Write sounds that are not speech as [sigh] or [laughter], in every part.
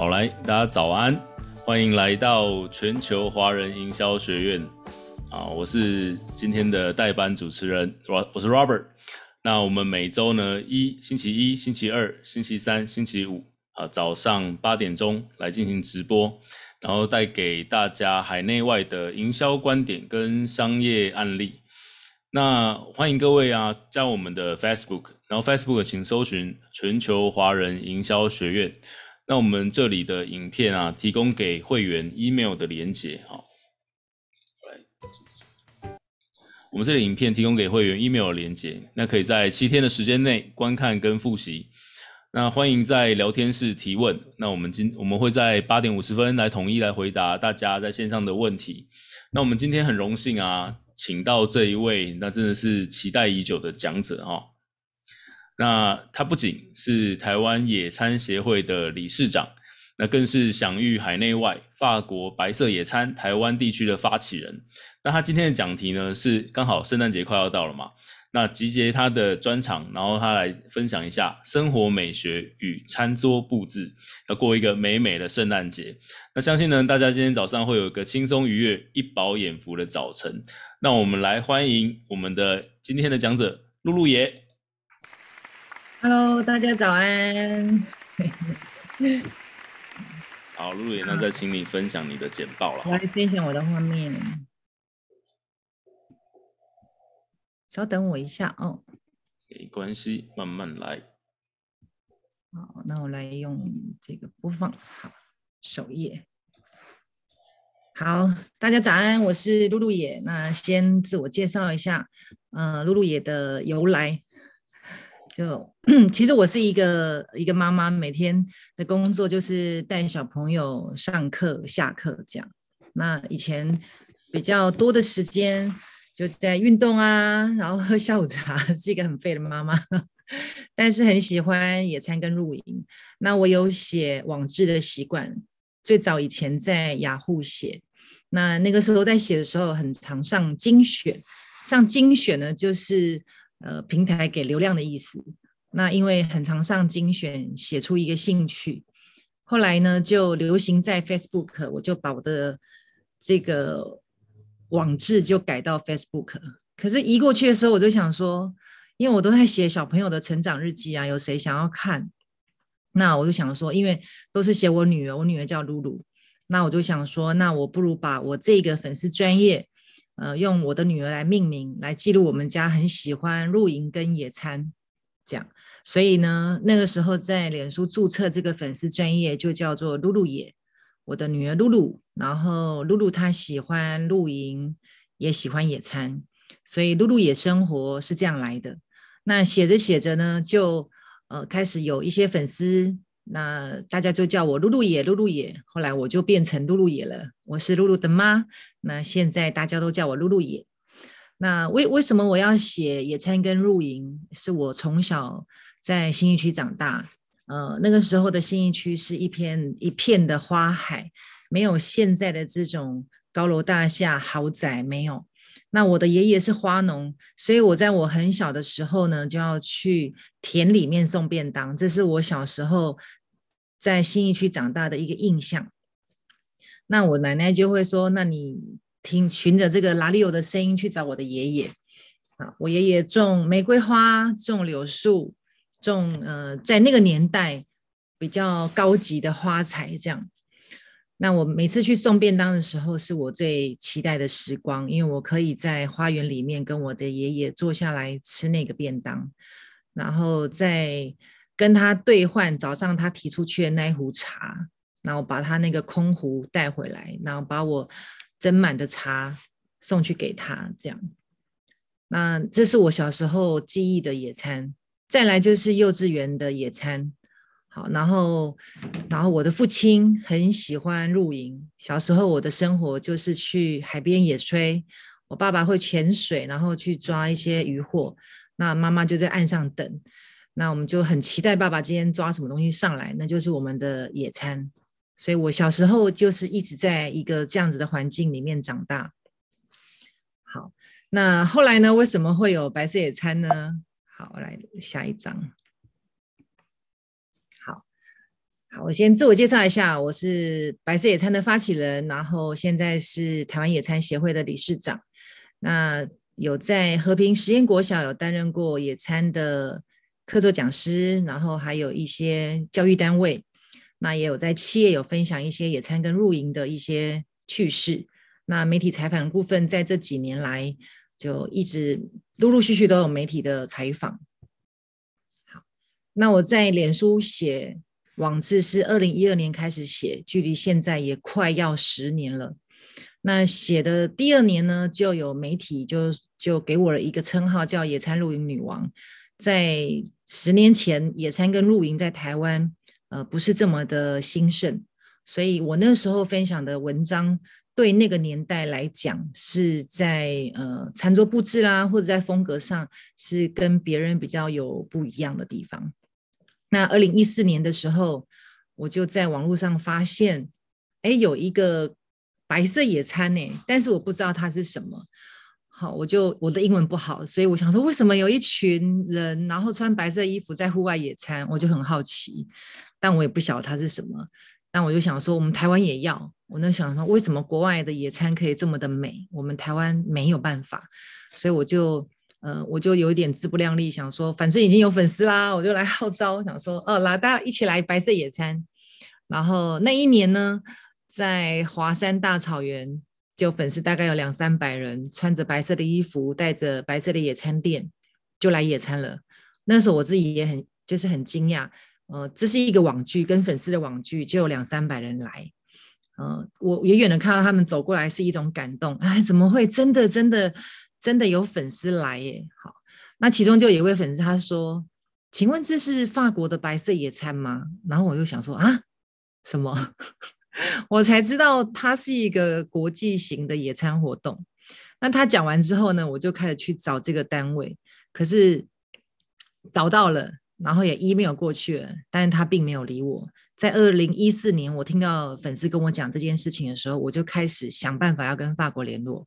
好，来，大家早安，欢迎来到全球华人营销学院啊！我是今天的代班主持人，我我是 Robert。那我们每周呢，一星期一、星期二、星期三、星期五啊，早上八点钟来进行直播，然后带给大家海内外的营销观点跟商业案例。那欢迎各位啊，加我们的 Facebook，然后 Facebook 请搜寻全球华人营销学院。那我们这里的影片啊，提供给会员 email 的连接，好，来，我们这里影片提供给会员 email 的连接，那可以在七天的时间内观看跟复习。那欢迎在聊天室提问，那我们今我们会在八点五十分来统一来回答大家在线上的问题。那我们今天很荣幸啊，请到这一位，那真的是期待已久的讲者哈。那他不仅是台湾野餐协会的理事长，那更是享誉海内外法国白色野餐台湾地区的发起人。那他今天的讲题呢，是刚好圣诞节快要到了嘛，那集结他的专场，然后他来分享一下生活美学与餐桌布置，要过一个美美的圣诞节。那相信呢，大家今天早上会有一个轻松愉悦、一饱眼福的早晨。那我们来欢迎我们的今天的讲者露露爷。Hello，大家早安。好，露露爷，那再请你分享你的简报了。我来分享我的画面。稍等我一下哦。没关系，慢慢来。好，那我来用这个播放。好，首页。好，大家早安，我是露露野。那先自我介绍一下，呃，露露野的由来。就 [clears throat] 其实我是一个一个妈妈，每天的工作就是带小朋友上课、下课这样。那以前比较多的时间就在运动啊，然后喝下午茶，[laughs] 是一个很废的妈妈。但是很喜欢野餐跟露营。那我有写网志的习惯，最早以前在雅虎写。那那个时候在写的时候，很常上精选，上精选呢就是。呃，平台给流量的意思。那因为很常上精选，写出一个兴趣。后来呢，就流行在 Facebook，我就把我的这个网志就改到 Facebook。可是移过去的时候，我就想说，因为我都在写小朋友的成长日记啊，有谁想要看？那我就想说，因为都是写我女儿，我女儿叫露露。那我就想说，那我不如把我这个粉丝专业。呃，用我的女儿来命名，来记录我们家很喜欢露营跟野餐，这样。所以呢，那个时候在脸书注册这个粉丝专业就叫做露露野，我的女儿露露。然后露露她喜欢露营，也喜欢野餐，所以露露野生活是这样来的。那写着写着呢，就呃开始有一些粉丝。那大家就叫我露露野，露露野。后来我就变成露露野了，我是露露的妈。那现在大家都叫我露露野。那为为什么我要写野餐跟露营？是我从小在新义区长大，呃，那个时候的新义区是一片一片的花海，没有现在的这种高楼大厦、豪宅，没有。那我的爷爷是花农，所以我在我很小的时候呢，就要去田里面送便当，这是我小时候。在新义区长大的一个印象，那我奶奶就会说：“那你听，循着这个拉里欧的声音去找我的爷爷啊。”我爷爷种玫瑰花，种柳树，种呃，在那个年代比较高级的花材。这样，那我每次去送便当的时候，是我最期待的时光，因为我可以在花园里面跟我的爷爷坐下来吃那个便当，然后再。跟他兑换早上他提出去的那一壶茶，然后把他那个空壶带回来，然后把我斟满的茶送去给他，这样。那这是我小时候记忆的野餐。再来就是幼稚园的野餐。好，然后，然后我的父亲很喜欢露营。小时候我的生活就是去海边野炊，我爸爸会潜水，然后去抓一些渔获，那妈妈就在岸上等。那我们就很期待爸爸今天抓什么东西上来，那就是我们的野餐。所以我小时候就是一直在一个这样子的环境里面长大。好，那后来呢？为什么会有白色野餐呢？好，我来下一张。好，好，我先自我介绍一下，我是白色野餐的发起人，然后现在是台湾野餐协会的理事长。那有在和平实验国小有担任过野餐的客座讲师，然后还有一些教育单位，那也有在企业有分享一些野餐跟露营的一些趣事。那媒体采访的部分，在这几年来就一直陆陆续续都有媒体的采访。好，那我在脸书写。网志是二零一二年开始写，距离现在也快要十年了。那写的第二年呢，就有媒体就就给我了一个称号，叫“野餐露营女王”。在十年前，野餐跟露营在台湾呃不是这么的兴盛，所以我那时候分享的文章，对那个年代来讲，是在呃餐桌布置啦，或者在风格上，是跟别人比较有不一样的地方。那二零一四年的时候，我就在网络上发现，哎，有一个白色野餐呢，但是我不知道它是什么。好，我就我的英文不好，所以我想说，为什么有一群人然后穿白色衣服在户外野餐？我就很好奇，但我也不晓得它是什么。但我就想说，我们台湾也要。我那想说，为什么国外的野餐可以这么的美，我们台湾没有办法？所以我就。呃，我就有一点自不量力，想说反正已经有粉丝啦，我就来号召，想说哦，来大家一起来白色野餐。然后那一年呢，在华山大草原，就粉丝大概有两三百人，穿着白色的衣服，带着白色的野餐垫，就来野餐了。那时候我自己也很就是很惊讶，呃，这是一个网剧，跟粉丝的网剧就有两三百人来，呃，我远远的看到他们走过来是一种感动，哎，怎么会真的真的？真的有粉丝来耶！好，那其中就有一位粉丝他说：“请问这是法国的白色野餐吗？”然后我就想说啊，什么？[laughs] 我才知道它是一个国际型的野餐活动。那他讲完之后呢，我就开始去找这个单位，可是找到了，然后也 email 过去了，但是他并没有理我。在二零一四年，我听到粉丝跟我讲这件事情的时候，我就开始想办法要跟法国联络。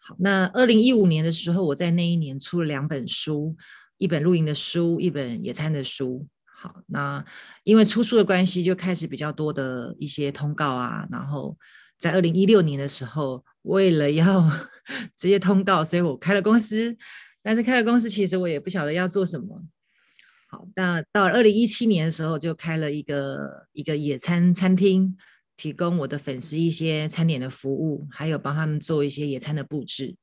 好那二零一五年的时候，我在那一年出了两本书，一本露营的书，一本野餐的书。好，那因为出书的关系，就开始比较多的一些通告啊。然后在二零一六年的时候，为了要 [laughs] 直接通告，所以我开了公司。但是开了公司，其实我也不晓得要做什么。那到二零一七年的时候，就开了一个一个野餐餐厅。提供我的粉丝一些餐点的服务，还有帮他们做一些野餐的布置。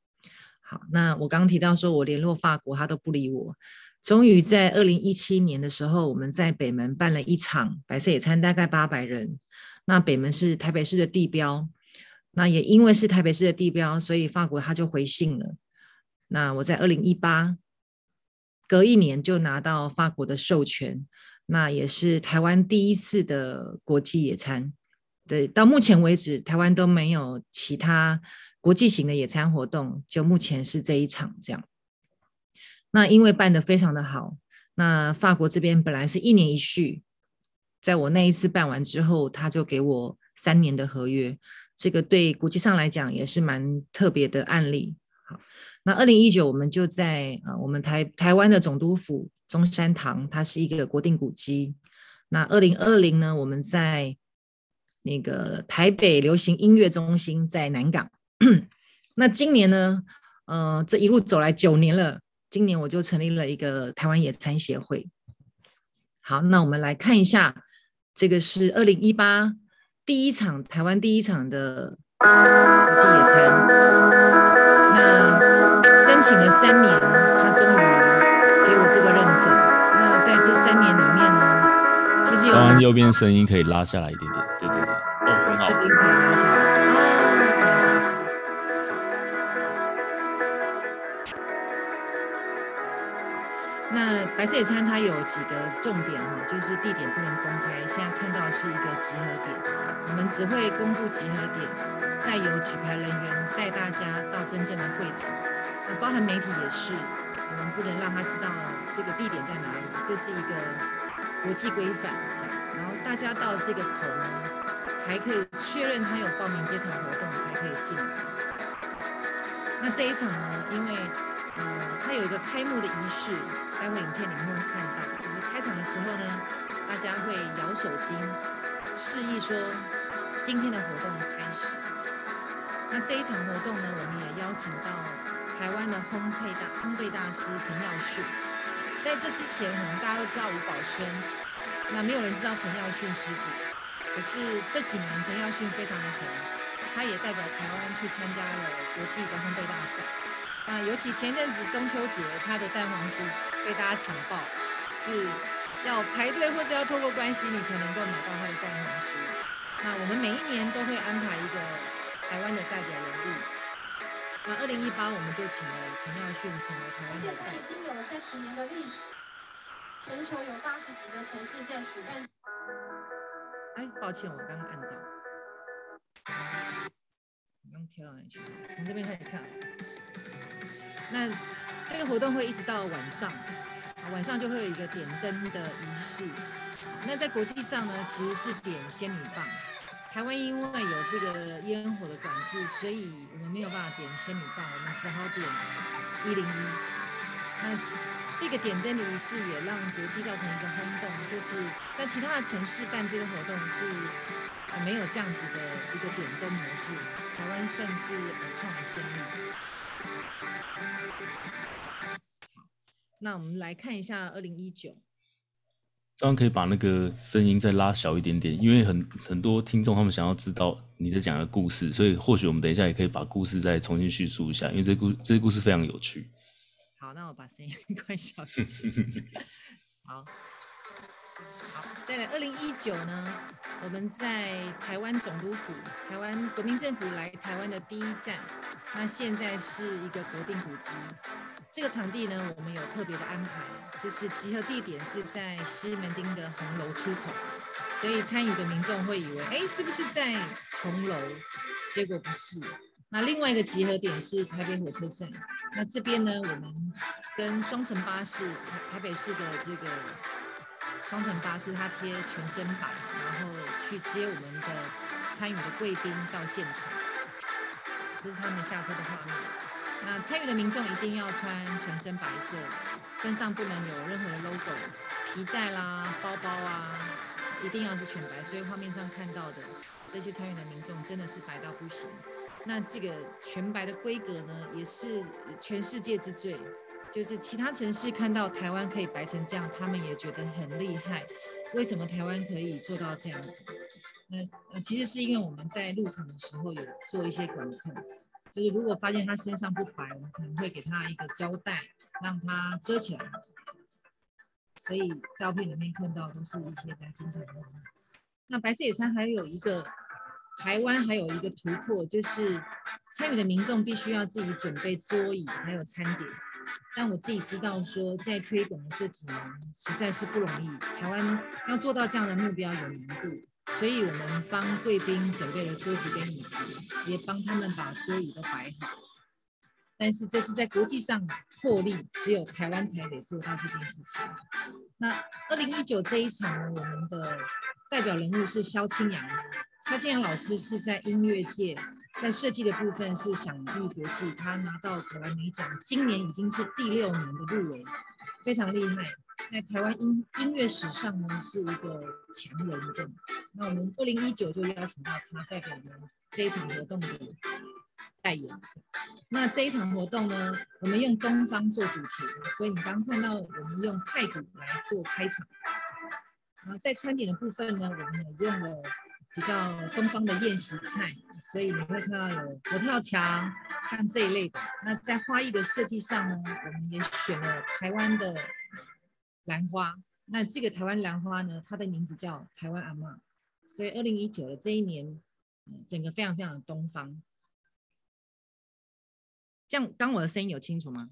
好，那我刚刚提到说我联络法国，他都不理我。终于在二零一七年的时候，我们在北门办了一场白色野餐，大概八百人。那北门是台北市的地标，那也因为是台北市的地标，所以法国他就回信了。那我在二零一八隔一年就拿到法国的授权，那也是台湾第一次的国际野餐。对，到目前为止，台湾都没有其他国际型的野餐活动，就目前是这一场这样。那因为办得非常的好，那法国这边本来是一年一续，在我那一次办完之后，他就给我三年的合约，这个对国际上来讲也是蛮特别的案例。好，那二零一九我们就在呃我们台台湾的总督府中山堂，它是一个国定古迹。那二零二零呢，我们在那个台北流行音乐中心在南港，[clears throat] 那今年呢，呃，这一路走来九年了，今年我就成立了一个台湾野餐协会。好，那我们来看一下，这个是二零一八第一场台湾第一场的国际野餐，请了三年，他终于给我这个认证。那在这三年里面呢，其实有。右边声音可以拉下来一点点。对对对，哦，很好这边可以拉下来啊！那白色野餐它有几个重点哈，就是地点不能公开。现在看到是一个集合点，我们只会公布集合点，再由举牌人员带大家到真正的会场。那包含媒体也是，我们不能让他知道这个地点在哪里，这是一个国际规范这样。然后大家到这个口呢。才可以确认他有报名这场活动，才可以进来。那这一场呢，因为呃，它有一个开幕的仪式，待会影片里面会看到，就是开场的时候呢，大家会摇手机，示意说今天的活动开始。那这一场活动呢，我们也邀请到台湾的烘焙大烘焙大师陈耀训。在这之前，可能大家都知道吴宝轩，那没有人知道陈耀训师傅。可是这几年陈耀训非常的红，他也代表台湾去参加了国际的烘焙大赛。那尤其前阵子中秋节，他的蛋黄酥被大家抢爆，是要排队或者要透过关系，你才能够买到他的蛋黄酥。那我们每一年都会安排一个台湾的代表人物。那二零一八我们就请了陈耀迅成为台湾的代表。已经有三十年的历史，全球有八十几个城市在举办。哎，抱歉，我刚刚按到。你刚跳到哪里去？从这边开始看。那这个活动会一直到晚上，晚上就会有一个点灯的仪式。那在国际上呢，其实是点仙女棒。台湾因为有这个烟火的管制，所以我们没有办法点仙女棒，我们只好点一零一。那这个点灯的仪式也让国际造成一个轰动，就是但其他的城市办这个活动是没有这样子的一个点灯模式，台湾算是创了先例。那我们来看一下二零一九。这样可以把那个声音再拉小一点点，因为很很多听众他们想要知道你在讲的故事，所以或许我们等一下也可以把故事再重新叙述一下，因为这故这些故事非常有趣。好，那我把声音 [laughs] 关小一点。好，好再来二零一九呢，我们在台湾总督府，台湾国民政府来台湾的第一站，那现在是一个国定古迹。这个场地呢，我们有特别的安排，就是集合地点是在西门町的红楼出口，所以参与的民众会以为，哎，是不是在红楼？结果不是。那另外一个集合点是台北火车站，那这边呢，我们跟双层巴士，台北市的这个双层巴士，它贴全身白，然后去接我们的参与的贵宾到现场，这是他们下车的画面。那参与的民众一定要穿全身白色，身上不能有任何的 logo，皮带啦、包包啊，一定要是全白。所以画面上看到的这些参与的民众真的是白到不行。那这个全白的规格呢，也是全世界之最。就是其他城市看到台湾可以白成这样，他们也觉得很厉害。为什么台湾可以做到这样子？那呃，其实是因为我们在入场的时候有做一些管控。就是如果发现他身上不白，我们可能会给他一个胶带，让他遮起来。所以照片里面看到都是一些比较精彩的画面。那白色野餐还有一个台湾还有一个突破，就是参与的民众必须要自己准备桌椅还有餐点。但我自己知道说，在推广的这几年实在是不容易，台湾要做到这样的目标有难度。所以我们帮贵宾准备了桌子跟椅子，也帮他们把桌椅都摆好。但是这是在国际上破例，只有台湾台北做到这件事情。那二零一九这一场，我们的代表人物是萧清扬。萧清扬老师是在音乐界，在设计的部分是享誉国际，他拿到格莱美奖，今年已经是第六年的入围，非常厉害。在台湾音音乐史上呢，是一个强人证。那我们二零一九就邀请到他代表我们这一场活动的代言者。那这一场活动呢，我们用东方做主题，所以你刚刚看到我们用太鼓来做开场。然后在餐点的部分呢，我们也用了比较东方的宴席菜，所以你会看到有佛跳墙，像这一类的。那在花艺的设计上呢，我们也选了台湾的。兰花，那这个台湾兰花呢，它的名字叫台湾阿嬷，所以二零一九的这一年，整个非常非常的东方。这样，刚我的声音有清楚吗？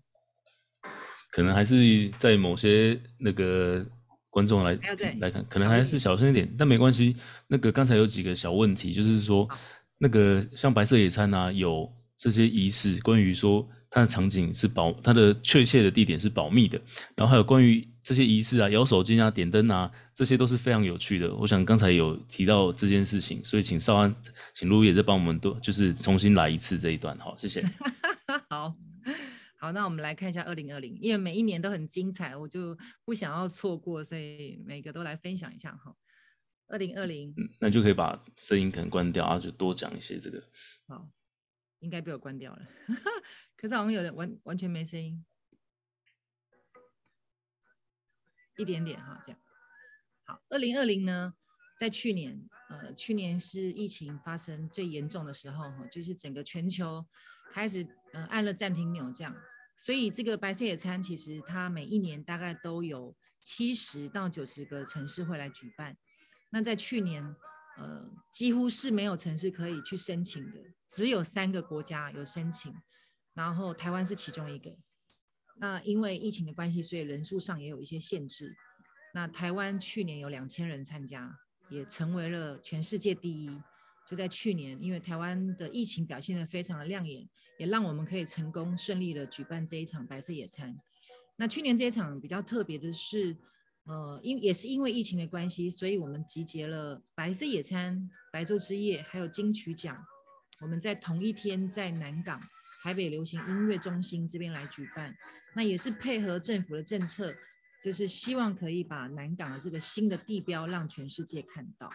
可能还是在某些那个观众来来看，可能还是小声一点，但没关系。那个刚才有几个小问题，就是说，那个像白色野餐啊，有这些仪式，关于说它的场景是保，它的确切的地点是保密的，然后还有关于。这些仪式啊，摇手机啊，点灯啊，这些都是非常有趣的。我想刚才有提到这件事情，所以请少安，请露露也再帮我们多，就是重新来一次这一段，好，谢谢。[laughs] 好，好，那我们来看一下二零二零，因为每一年都很精彩，我就不想要错过，所以每个都来分享一下哈。二零二零，那就可以把声音可能关掉，然后就多讲一些这个。好，应该被我关掉了，[laughs] 可是好像有人完完全没声音，一点点哈，这样。好，二零二零呢，在去年，呃，去年是疫情发生最严重的时候哈，就是整个全球开始，呃，按了暂停钮这样，所以这个白色野餐其实它每一年大概都有七十到九十个城市会来举办。那在去年，呃，几乎是没有城市可以去申请的，只有三个国家有申请，然后台湾是其中一个。那因为疫情的关系，所以人数上也有一些限制。那台湾去年有两千人参加，也成为了全世界第一。就在去年，因为台湾的疫情表现得非常的亮眼，也让我们可以成功顺利的举办这一场白色野餐。那去年这一场比较特别的是。呃，因也是因为疫情的关系，所以我们集结了白色野餐、白昼之夜，还有金曲奖。我们在同一天在南港台北流行音乐中心这边来举办，那也是配合政府的政策，就是希望可以把南港的这个新的地标让全世界看到。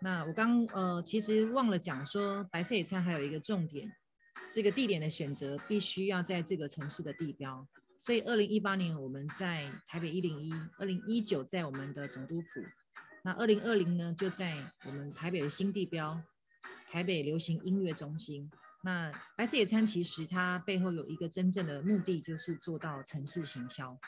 那我刚呃其实忘了讲说，白色野餐还有一个重点，这个地点的选择必须要在这个城市的地标。所以，二零一八年我们在台北一零一，二零一九在我们的总督府，那二零二零呢就在我们台北的新地标台北流行音乐中心。那白色野餐其实它背后有一个真正的目的，就是做到城市行销。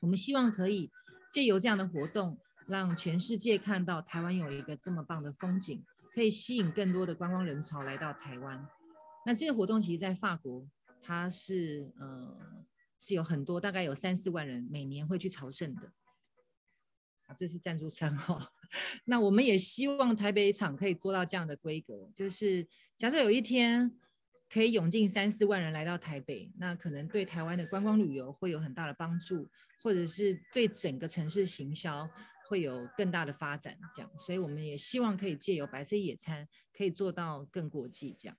我们希望可以借由这样的活动，让全世界看到台湾有一个这么棒的风景，可以吸引更多的观光人潮来到台湾。那这个活动其实在法国，它是呃。是有很多，大概有三四万人每年会去朝圣的。啊，这是赞助商哈。那我们也希望台北场可以做到这样的规格，就是假设有一天可以涌进三四万人来到台北，那可能对台湾的观光旅游会有很大的帮助，或者是对整个城市行销会有更大的发展。这样，所以我们也希望可以借由白色野餐，可以做到更国际这样。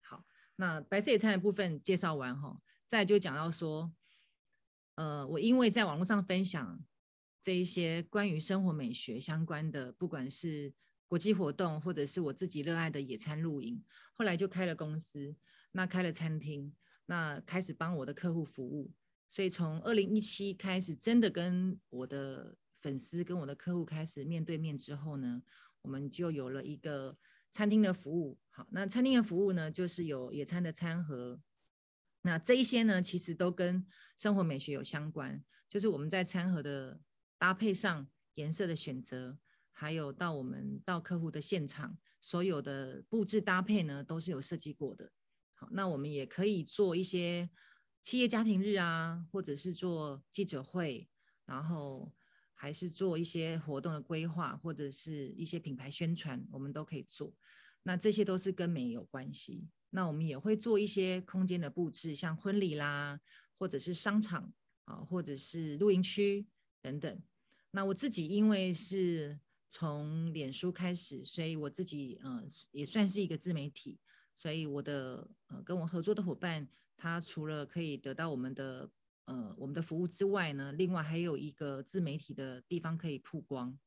好，那白色野餐的部分介绍完哈。再就讲到说，呃，我因为在网络上分享这一些关于生活美学相关的，不管是国际活动，或者是我自己热爱的野餐露营，后来就开了公司，那开了餐厅，那开始帮我的客户服务。所以从二零一七开始，真的跟我的粉丝、跟我的客户开始面对面之后呢，我们就有了一个餐厅的服务。好，那餐厅的服务呢，就是有野餐的餐盒。那这一些呢，其实都跟生活美学有相关，就是我们在餐盒的搭配上、颜色的选择，还有到我们到客户的现场，所有的布置搭配呢，都是有设计过的。好，那我们也可以做一些企业家庭日啊，或者是做记者会，然后还是做一些活动的规划，或者是一些品牌宣传，我们都可以做。那这些都是跟美有关系。那我们也会做一些空间的布置，像婚礼啦，或者是商场啊，或者是露营区等等。那我自己因为是从脸书开始，所以我自己呃也算是一个自媒体，所以我的呃跟我合作的伙伴，他除了可以得到我们的呃我们的服务之外呢，另外还有一个自媒体的地方可以曝光。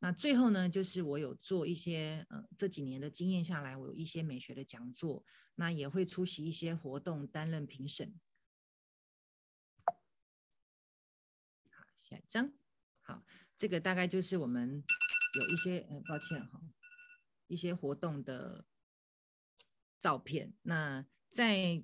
那最后呢，就是我有做一些，呃，这几年的经验下来，我有一些美学的讲座，那也会出席一些活动，担任评审。好，下一张。好，这个大概就是我们有一些，呃，抱歉哈，一些活动的照片。那在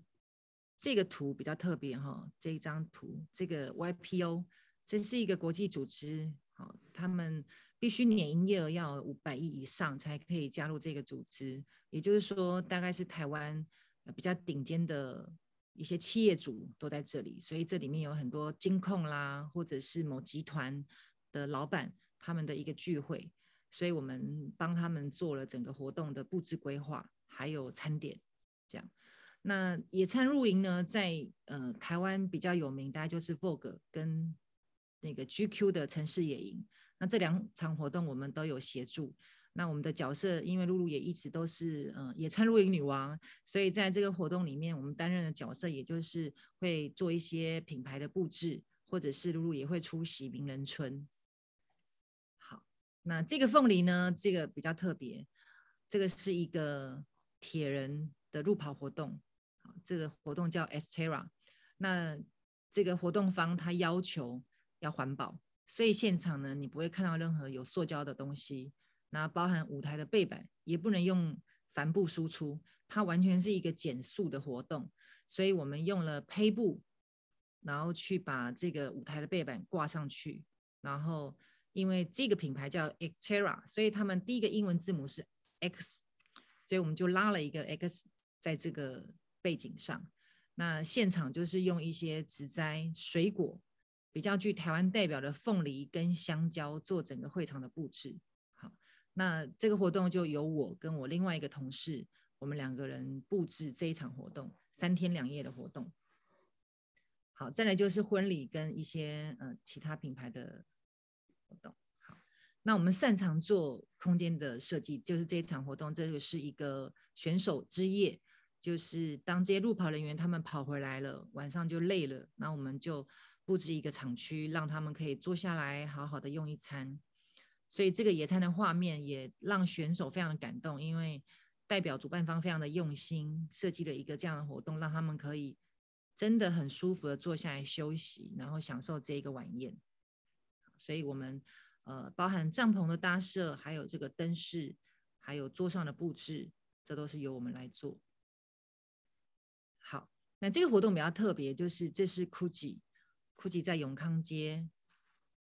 这个图比较特别哈，这一张图，这个 YPO，这是一个国际组织，好，他们。必须年营业额要五百亿以上才可以加入这个组织，也就是说，大概是台湾比较顶尖的一些企业主都在这里，所以这里面有很多金控啦，或者是某集团的老板他们的一个聚会，所以我们帮他们做了整个活动的布置规划，还有餐点这样。那野餐露营呢，在呃台湾比较有名，大概就是 Vogue 跟那个 GQ 的城市野营。那这两场活动我们都有协助。那我们的角色，因为露露也一直都是、呃、野餐露营女王，所以在这个活动里面，我们担任的角色，也就是会做一些品牌的布置，或者是露露也会出席名人村。好，那这个凤梨呢，这个比较特别，这个是一个铁人的路跑活动，这个活动叫 Xterra。那这个活动方他要求要环保，所以现场呢，你不会看到任何有塑胶的东西。那包含舞台的背板也不能用帆布输出，它完全是一个减速的活动，所以我们用了胚布，然后去把这个舞台的背板挂上去，然后因为这个品牌叫 Extera 所以他们第一个英文字母是 X，所以我们就拉了一个 X 在这个背景上。那现场就是用一些植栽、水果，比较具台湾代表的凤梨跟香蕉做整个会场的布置。好那这个活动就由我跟我另外一个同事，我们两个人布置这一场活动，三天两夜的活动。好，再来就是婚礼跟一些呃其他品牌的活动。好，那我们擅长做空间的设计，就是这一场活动，这个是一个选手之夜，就是当这些路跑人员他们跑回来了，晚上就累了，那我们就布置一个厂区，让他们可以坐下来好好的用一餐。所以这个野餐的画面也让选手非常的感动，因为代表主办方非常的用心设计了一个这样的活动，让他们可以真的很舒服的坐下来休息，然后享受这一个晚宴。所以我们呃包含帐篷的搭设，还有这个灯饰，还有桌上的布置，这都是由我们来做。那这个活动比较特别，就是这是 Gucci，Gucci 在永康街，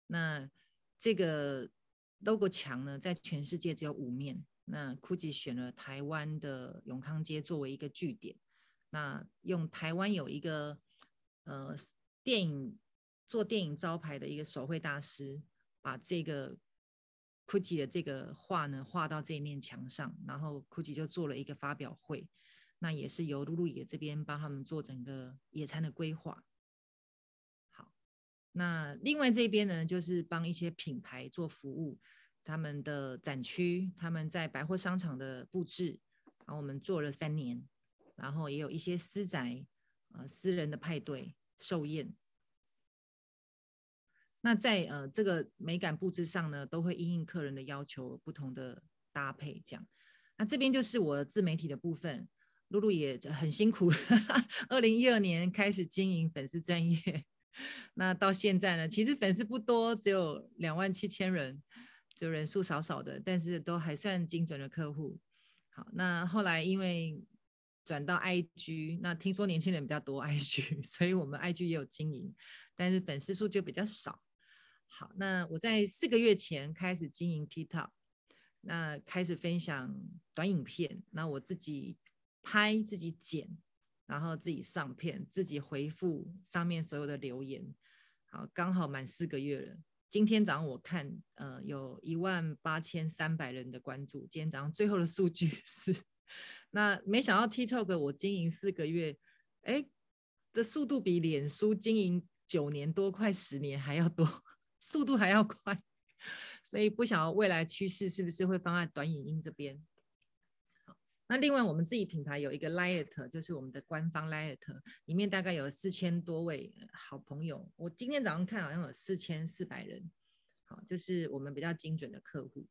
那这个。logo 墙呢，在全世界只有五面。那 Gucci 选了台湾的永康街作为一个据点。那用台湾有一个呃电影做电影招牌的一个手绘大师，把这个 Gucci 的这个画呢画到这一面墙上，然后 Gucci 就做了一个发表会。那也是由露露野这边帮他们做整个野餐的规划。好那另外这边呢，就是帮一些品牌做服务，他们的展区，他们在百货商场的布置，然后我们做了三年，然后也有一些私宅，呃，私人的派对、寿宴。那在呃这个美感布置上呢，都会因应客人的要求不同的搭配这样。那这边就是我自媒体的部分，露露也很辛苦，二零一二年开始经营粉丝专业。那到现在呢，其实粉丝不多，只有两万七千人，就人数少少的，但是都还算精准的客户。好，那后来因为转到 IG，那听说年轻人比较多 IG，[laughs] 所以我们 IG 也有经营，但是粉丝数就比较少。好，那我在四个月前开始经营 TikTok，那开始分享短影片，那我自己拍自己剪。然后自己上片，自己回复上面所有的留言，好，刚好满四个月了。今天早上我看，呃，有一万八千三百人的关注。今天早上最后的数据 [laughs] 是，那没想到 TikTok 我经营四个月，哎，这速度比脸书经营九年多，快十年还要多，速度还要快。[laughs] 所以不晓得未来趋势是不是会放在短影音这边。那另外，我们自己品牌有一个 Lite，就是我们的官方 Lite，里面大概有四千多位好朋友。我今天早上看好像有四千四百人，好，就是我们比较精准的客户。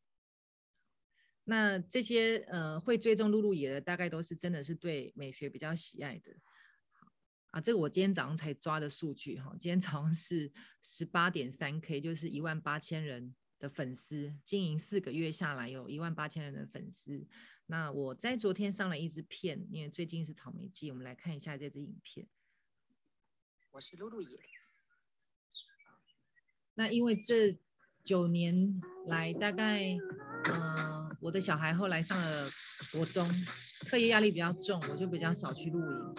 那这些呃会追踪露露野的，大概都是真的是对美学比较喜爱的。好啊，这个我今天早上才抓的数据哈，今天早上是十八点三 K，就是一万八千人的粉丝，经营四个月下来有一万八千人的粉丝。那我在昨天上了一支片，因为最近是草莓季，我们来看一下这支影片。我是露露野。那因为这九年来，大概嗯、呃，我的小孩后来上了国中，课业压力比较重，我就比较少去露营。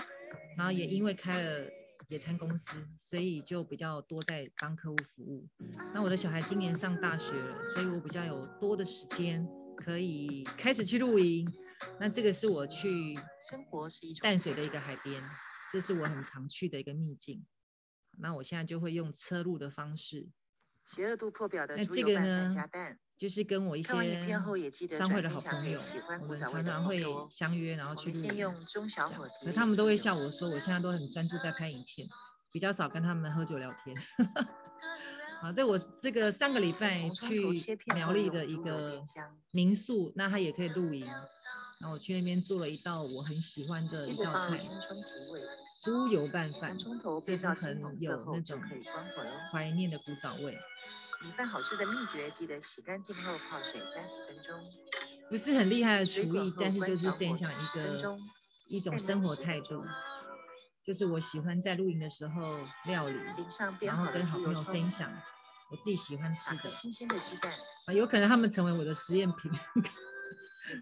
然后也因为开了野餐公司，所以就比较多在帮客户服务。那我的小孩今年上大学了，所以我比较有多的时间。可以开始去露营，那这个是我去淡水的一个海边，这是我很常去的一个秘境。那我现在就会用车路的方式，邪恶度破表的那这个呢，就是跟我一些商会的好朋友，我们常常会相约，然后去录影。可他们都会笑我说，我现在都很专注在拍影片，比较少跟他们喝酒聊天。好，这我这个上个礼拜去苗栗的一个民宿，那他也可以露营。然后我去那边做了一道我很喜欢的一道菜。猪油拌饭，这是很有那种怀念的古早味。米饭好吃的秘诀，记得洗干净后泡水三十分钟。不是很厉害的厨艺，但是就是分享一个一种生活态度，就是我喜欢在露营的时候料理，然后跟好朋友分享我自己喜欢吃的。新鲜的鸡蛋啊，有可能他们成为我的实验品。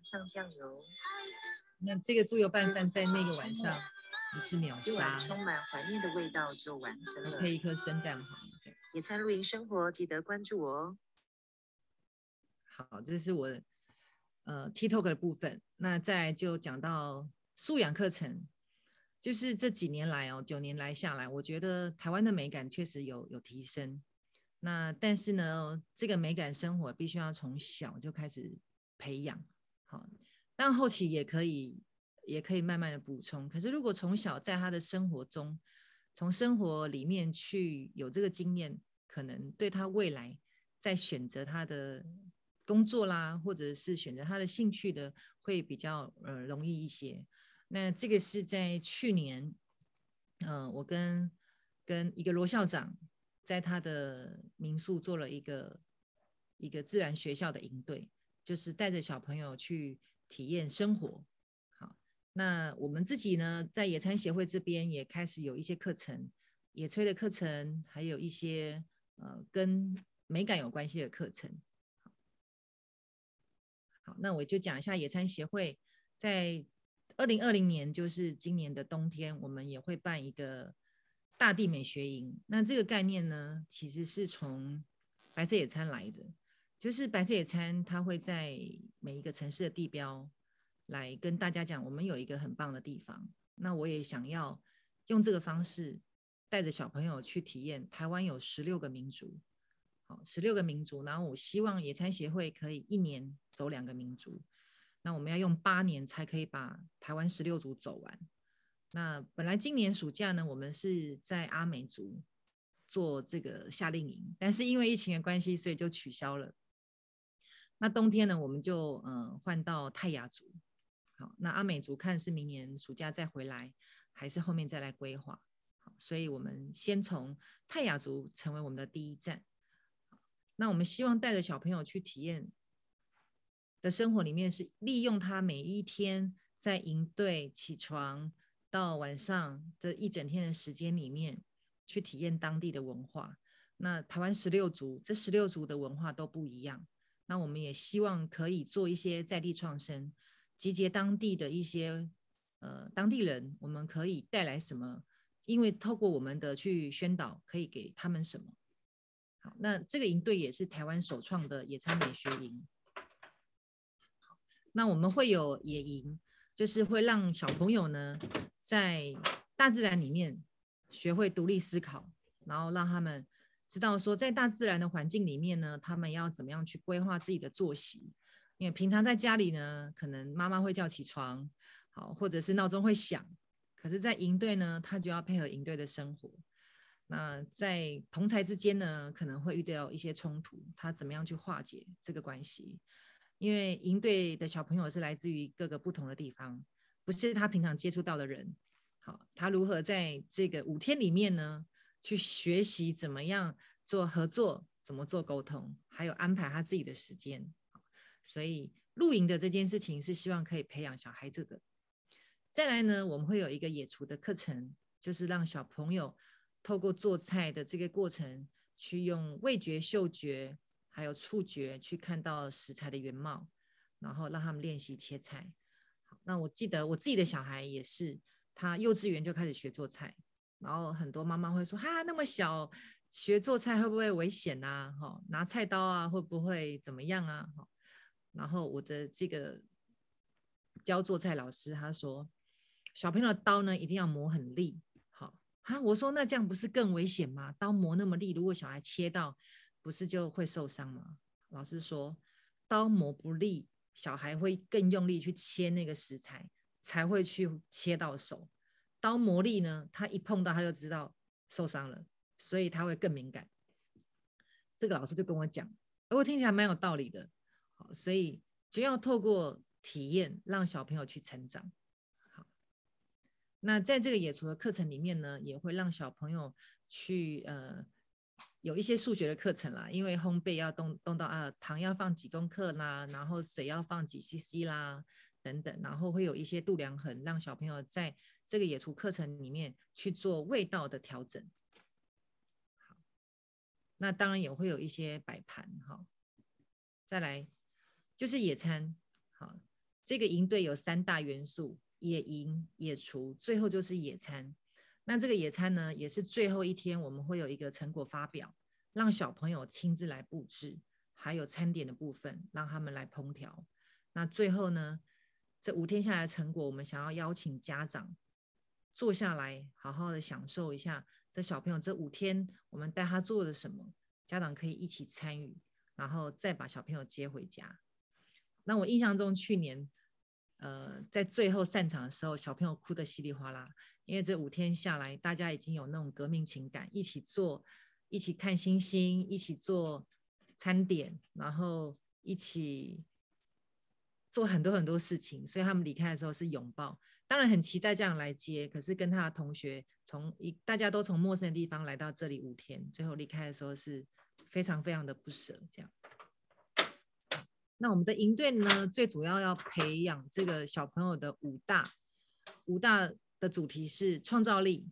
上酱油。那这个猪油拌饭在那个晚上。也是秒杀，充满怀念的味道就完成了。配一颗生蛋黄，野餐露营生活，记得关注我哦。好，这是我呃 TikTok 的部分。那再就讲到素养课程，就是这几年来哦，九年来下来，我觉得台湾的美感确实有有提升。那但是呢，这个美感生活必须要从小就开始培养，好，但后期也可以。也可以慢慢的补充，可是如果从小在他的生活中，从生活里面去有这个经验，可能对他未来在选择他的工作啦，或者是选择他的兴趣的，会比较呃容易一些。那这个是在去年，呃，我跟跟一个罗校长在他的民宿做了一个一个自然学校的营队，就是带着小朋友去体验生活。好那我们自己呢，在野餐协会这边也开始有一些课程，野炊的课程，还有一些呃跟美感有关系的课程。好，那我就讲一下野餐协会，在二零二零年，就是今年的冬天，我们也会办一个大地美学营。那这个概念呢，其实是从白色野餐来的，就是白色野餐它会在每一个城市的地标。来跟大家讲，我们有一个很棒的地方。那我也想要用这个方式带着小朋友去体验。台湾有十六个民族，好，十六个民族。然后我希望野餐协会可以一年走两个民族。那我们要用八年才可以把台湾十六族走完。那本来今年暑假呢，我们是在阿美族做这个夏令营，但是因为疫情的关系，所以就取消了。那冬天呢，我们就呃换到泰雅族。好，那阿美族看是明年暑假再回来，还是后面再来规划？好，所以我们先从泰雅族成为我们的第一站。那我们希望带着小朋友去体验的生活里面，是利用他每一天在营队起床到晚上这一整天的时间里面，去体验当地的文化。那台湾十六族，这十六族的文化都不一样。那我们也希望可以做一些在地创生。集结当地的一些呃当地人，我们可以带来什么？因为透过我们的去宣导，可以给他们什么？好，那这个营队也是台湾首创的野餐美学营。那我们会有野营，就是会让小朋友呢在大自然里面学会独立思考，然后让他们知道说，在大自然的环境里面呢，他们要怎么样去规划自己的作息。因为平常在家里呢，可能妈妈会叫起床，好，或者是闹钟会响。可是，在营队呢，他就要配合营队的生活。那在同才之间呢，可能会遇到一些冲突，他怎么样去化解这个关系？因为营队的小朋友是来自于各个不同的地方，不是他平常接触到的人。好，他如何在这个五天里面呢，去学习怎么样做合作，怎么做沟通，还有安排他自己的时间。所以露营的这件事情是希望可以培养小孩子的。再来呢，我们会有一个野厨的课程，就是让小朋友透过做菜的这个过程，去用味觉、嗅觉还有触觉去看到食材的原貌，然后让他们练习切菜。那我记得我自己的小孩也是，他幼稚园就开始学做菜，然后很多妈妈会说：“哈，那么小学做菜会不会危险啊？哈，拿菜刀啊会不会怎么样啊？”哈。然后我的这个教做菜老师他说，小朋友的刀呢一定要磨很利，好哈。我说那这样不是更危险吗？刀磨那么利，如果小孩切到，不是就会受伤吗？老师说，刀磨不利，小孩会更用力去切那个食材，才会去切到手。刀磨利呢，他一碰到他就知道受伤了，所以他会更敏感。这个老师就跟我讲，我听起来蛮有道理的。好，所以就要透过体验，让小朋友去成长。好，那在这个野厨的课程里面呢，也会让小朋友去呃有一些数学的课程啦，因为烘焙要动动到啊，糖要放几公克啦，然后水要放几 CC 啦。等等，然后会有一些度量衡，让小朋友在这个野厨课程里面去做味道的调整。好，那当然也会有一些摆盘。哈，再来就是野餐。好，这个营队有三大元素：野营、野厨，最后就是野餐。那这个野餐呢，也是最后一天，我们会有一个成果发表，让小朋友亲自来布置，还有餐点的部分，让他们来烹调。那最后呢，这五天下来的成果，我们想要邀请家长坐下来，好好的享受一下这小朋友这五天我们带他做了什么，家长可以一起参与，然后再把小朋友接回家。那我印象中去年，呃，在最后散场的时候，小朋友哭得稀里哗啦，因为这五天下来，大家已经有那种革命情感，一起做，一起看星星，一起做餐点，然后一起。做很多很多事情，所以他们离开的时候是拥抱，当然很期待这样来接。可是跟他的同学从一大家都从陌生的地方来到这里五天，最后离开的时候是非常非常的不舍。这样，那我们的营队呢，最主要要培养这个小朋友的五大五大的主题是创造力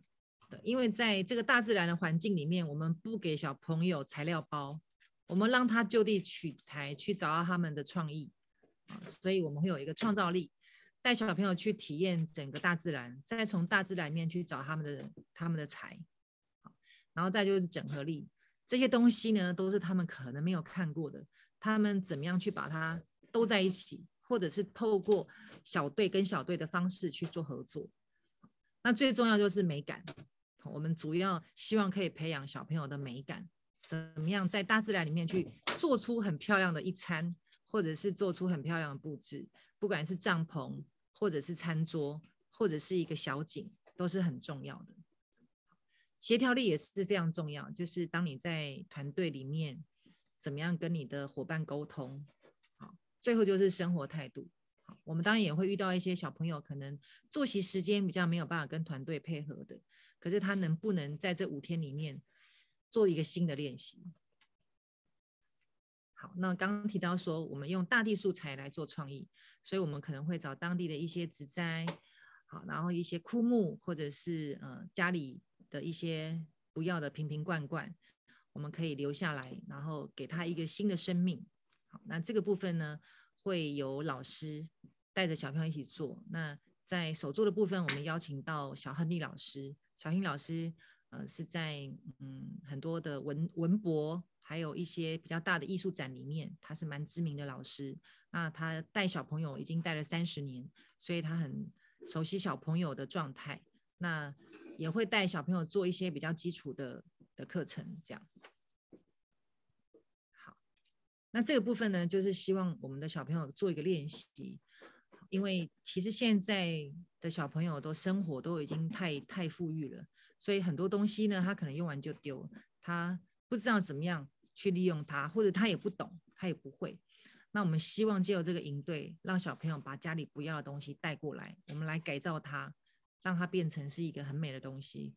的，因为在这个大自然的环境里面，我们不给小朋友材料包，我们让他就地取材，去找到他们的创意。所以我们会有一个创造力，带小朋友去体验整个大自然，再从大自然里面去找他们的他们的才，然后再就是整合力，这些东西呢都是他们可能没有看过的，他们怎么样去把它都在一起，或者是透过小队跟小队的方式去做合作。那最重要就是美感，我们主要希望可以培养小朋友的美感，怎么样在大自然里面去做出很漂亮的一餐。或者是做出很漂亮的布置，不管是帐篷，或者是餐桌，或者是一个小景，都是很重要的。协调力也是非常重要，就是当你在团队里面，怎么样跟你的伙伴沟通。好，最后就是生活态度。我们当然也会遇到一些小朋友，可能作息时间比较没有办法跟团队配合的，可是他能不能在这五天里面做一个新的练习？好，那刚刚提到说，我们用大地素材来做创意，所以我们可能会找当地的一些植栽，好，然后一些枯木，或者是呃家里的一些不要的瓶瓶罐罐，我们可以留下来，然后给它一个新的生命。好，那这个部分呢，会有老师带着小朋友一起做。那在手作的部分，我们邀请到小亨利老师，小亨老师呃是在嗯很多的文文博。还有一些比较大的艺术展里面，他是蛮知名的老师。那他带小朋友已经带了三十年，所以他很熟悉小朋友的状态。那也会带小朋友做一些比较基础的的课程，这样。那这个部分呢，就是希望我们的小朋友做一个练习，因为其实现在的小朋友都生活都已经太太富裕了，所以很多东西呢，他可能用完就丢，他不知道怎么样。去利用它，或者他也不懂，他也不会。那我们希望借由这个营队，让小朋友把家里不要的东西带过来，我们来改造它，让它变成是一个很美的东西。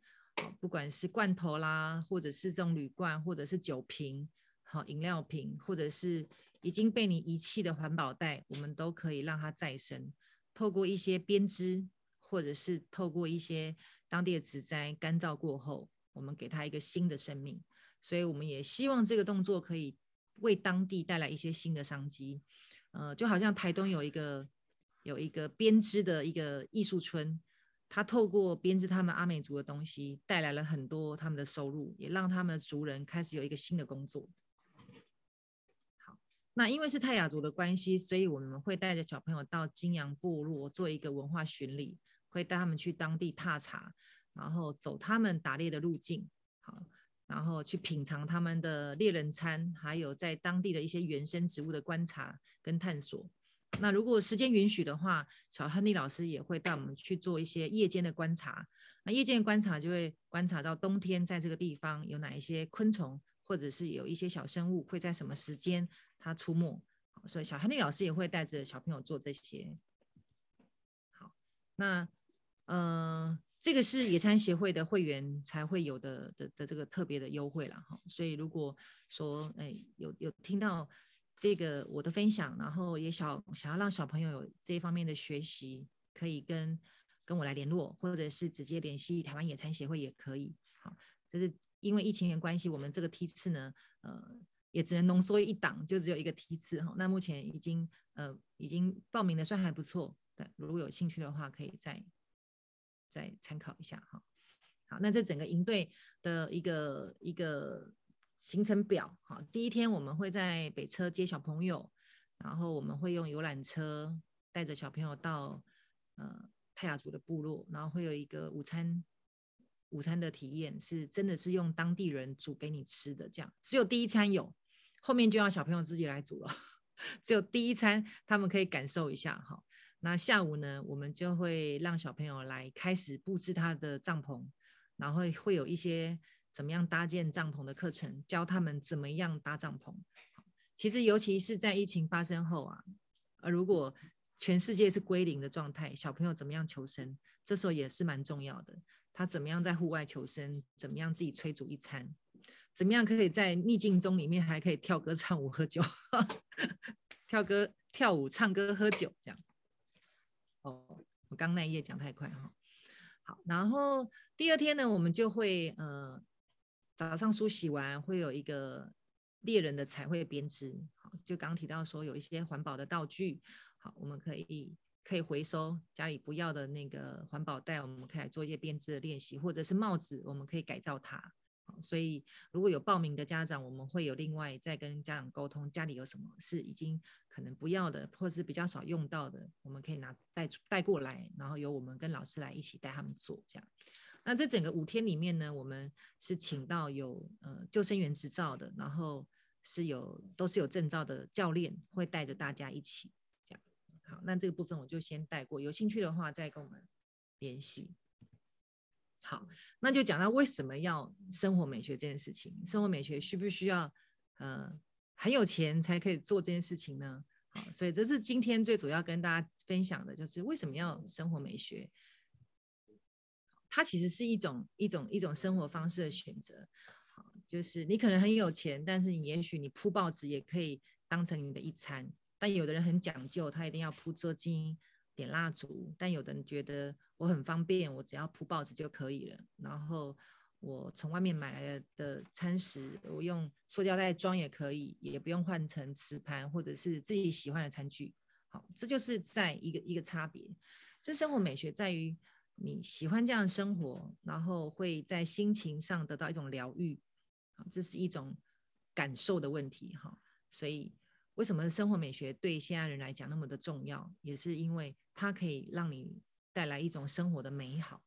不管是罐头啦，或者是这种铝罐，或者是酒瓶，好饮料瓶，或者是已经被你遗弃的环保袋，我们都可以让它再生。透过一些编织，或者是透过一些当地的植栽干燥过后，我们给它一个新的生命。所以我们也希望这个动作可以为当地带来一些新的商机，呃，就好像台东有一个有一个编织的一个艺术村，他透过编织他们阿美族的东西，带来了很多他们的收入，也让他们族人开始有一个新的工作。那因为是泰雅族的关系，所以我们会带着小朋友到金阳部落做一个文化巡礼，会带他们去当地踏查，然后走他们打猎的路径。好。然后去品尝他们的猎人餐，还有在当地的一些原生植物的观察跟探索。那如果时间允许的话，小亨利老师也会带我们去做一些夜间的观察。那夜间观察就会观察到冬天在这个地方有哪一些昆虫，或者是有一些小生物会在什么时间它出没。所以小亨利老师也会带着小朋友做这些。好，那呃。这个是野餐协会的会员才会有的的的这个特别的优惠了哈，所以如果说哎有有听到这个我的分享，然后也想想要让小朋友有这一方面的学习，可以跟跟我来联络，或者是直接联系台湾野餐协会也可以。好，这是因为疫情的关系，我们这个梯次呢，呃，也只能浓缩一档，就只有一个梯次哈。那目前已经呃已经报名的算还不错，对，如果有兴趣的话，可以再。再参考一下哈，好，那这整个营队的一个一个行程表，哈，第一天我们会在北车接小朋友，然后我们会用游览车带着小朋友到呃泰雅族的部落，然后会有一个午餐午餐的体验，是真的是用当地人煮给你吃的，这样只有第一餐有，后面就要小朋友自己来煮了，[laughs] 只有第一餐他们可以感受一下哈。那下午呢，我们就会让小朋友来开始布置他的帐篷，然后会有一些怎么样搭建帐篷的课程，教他们怎么样搭帐篷。其实，尤其是在疫情发生后啊，呃，如果全世界是归零的状态，小朋友怎么样求生？这时候也是蛮重要的。他怎么样在户外求生？怎么样自己炊煮一餐？怎么样可以在逆境中里面还可以跳歌、唱舞、喝酒？[laughs] 跳歌、跳舞、唱歌、喝酒，这样。哦，我刚那一页讲太快哈。好，然后第二天呢，我们就会呃早上梳洗完，会有一个猎人的彩绘编织。好，就刚刚提到说有一些环保的道具，好，我们可以可以回收家里不要的那个环保袋，我们可以来做一些编织的练习，或者是帽子，我们可以改造它。所以，如果有报名的家长，我们会有另外再跟家长沟通，家里有什么是已经可能不要的，或是比较少用到的，我们可以拿带带过来，然后由我们跟老师来一起带他们做这样。那这整个五天里面呢，我们是请到有呃救生员执照的，然后是有都是有证照的教练会带着大家一起。好，那这个部分我就先带过，有兴趣的话再跟我们联系。好，那就讲到为什么要生活美学这件事情。生活美学需不需要呃很有钱才可以做这件事情呢？好，所以这是今天最主要跟大家分享的，就是为什么要生活美学。它其实是一种一种一种生活方式的选择。好，就是你可能很有钱，但是你也许你铺报纸也可以当成你的一餐。但有的人很讲究，他一定要铺桌巾。点蜡烛，但有的人觉得我很方便，我只要铺报纸就可以了。然后我从外面买来的餐食，我用塑胶袋装也可以，也不用换成瓷盘或者是自己喜欢的餐具。好，这就是在一个一个差别。这生活美学在于你喜欢这样的生活，然后会在心情上得到一种疗愈。好，这是一种感受的问题。哈，所以。为什么生活美学对现在人来讲那么的重要？也是因为它可以让你带来一种生活的美好。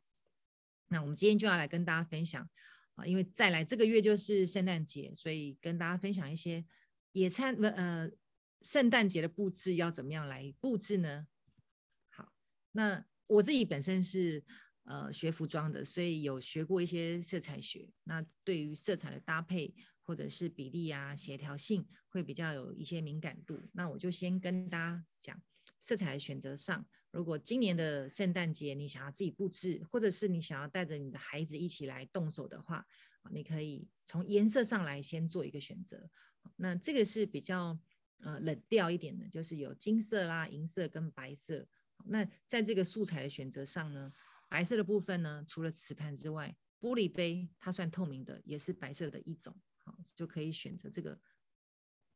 那我们今天就要来跟大家分享啊，因为再来这个月就是圣诞节，所以跟大家分享一些野餐呃圣诞节的布置要怎么样来布置呢？好，那我自己本身是呃学服装的，所以有学过一些色彩学。那对于色彩的搭配，或者是比例啊、协调性会比较有一些敏感度。那我就先跟大家讲，色彩的选择上，如果今年的圣诞节你想要自己布置，或者是你想要带着你的孩子一起来动手的话，你可以从颜色上来先做一个选择。那这个是比较呃冷调一点的，就是有金色啦、银色跟白色。那在这个素材的选择上呢，白色的部分呢，除了瓷盘之外，玻璃杯它算透明的，也是白色的一种。好，就可以选择这个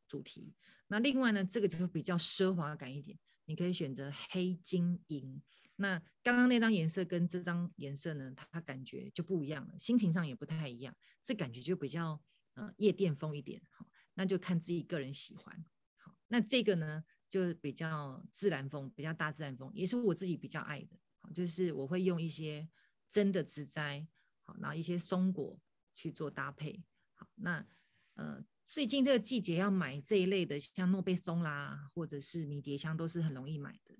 主题。那另外呢，这个就会比较奢华感一点，你可以选择黑金银。那刚刚那张颜色跟这张颜色呢，它感觉就不一样了，心情上也不太一样，这感觉就比较呃夜店风一点。好，那就看自己个人喜欢。好，那这个呢就比较自然风，比较大自然风，也是我自己比较爱的。好，就是我会用一些真的植栽，好，然后一些松果去做搭配。那呃，最近这个季节要买这一类的，像诺贝松啦，或者是迷迭香，都是很容易买的。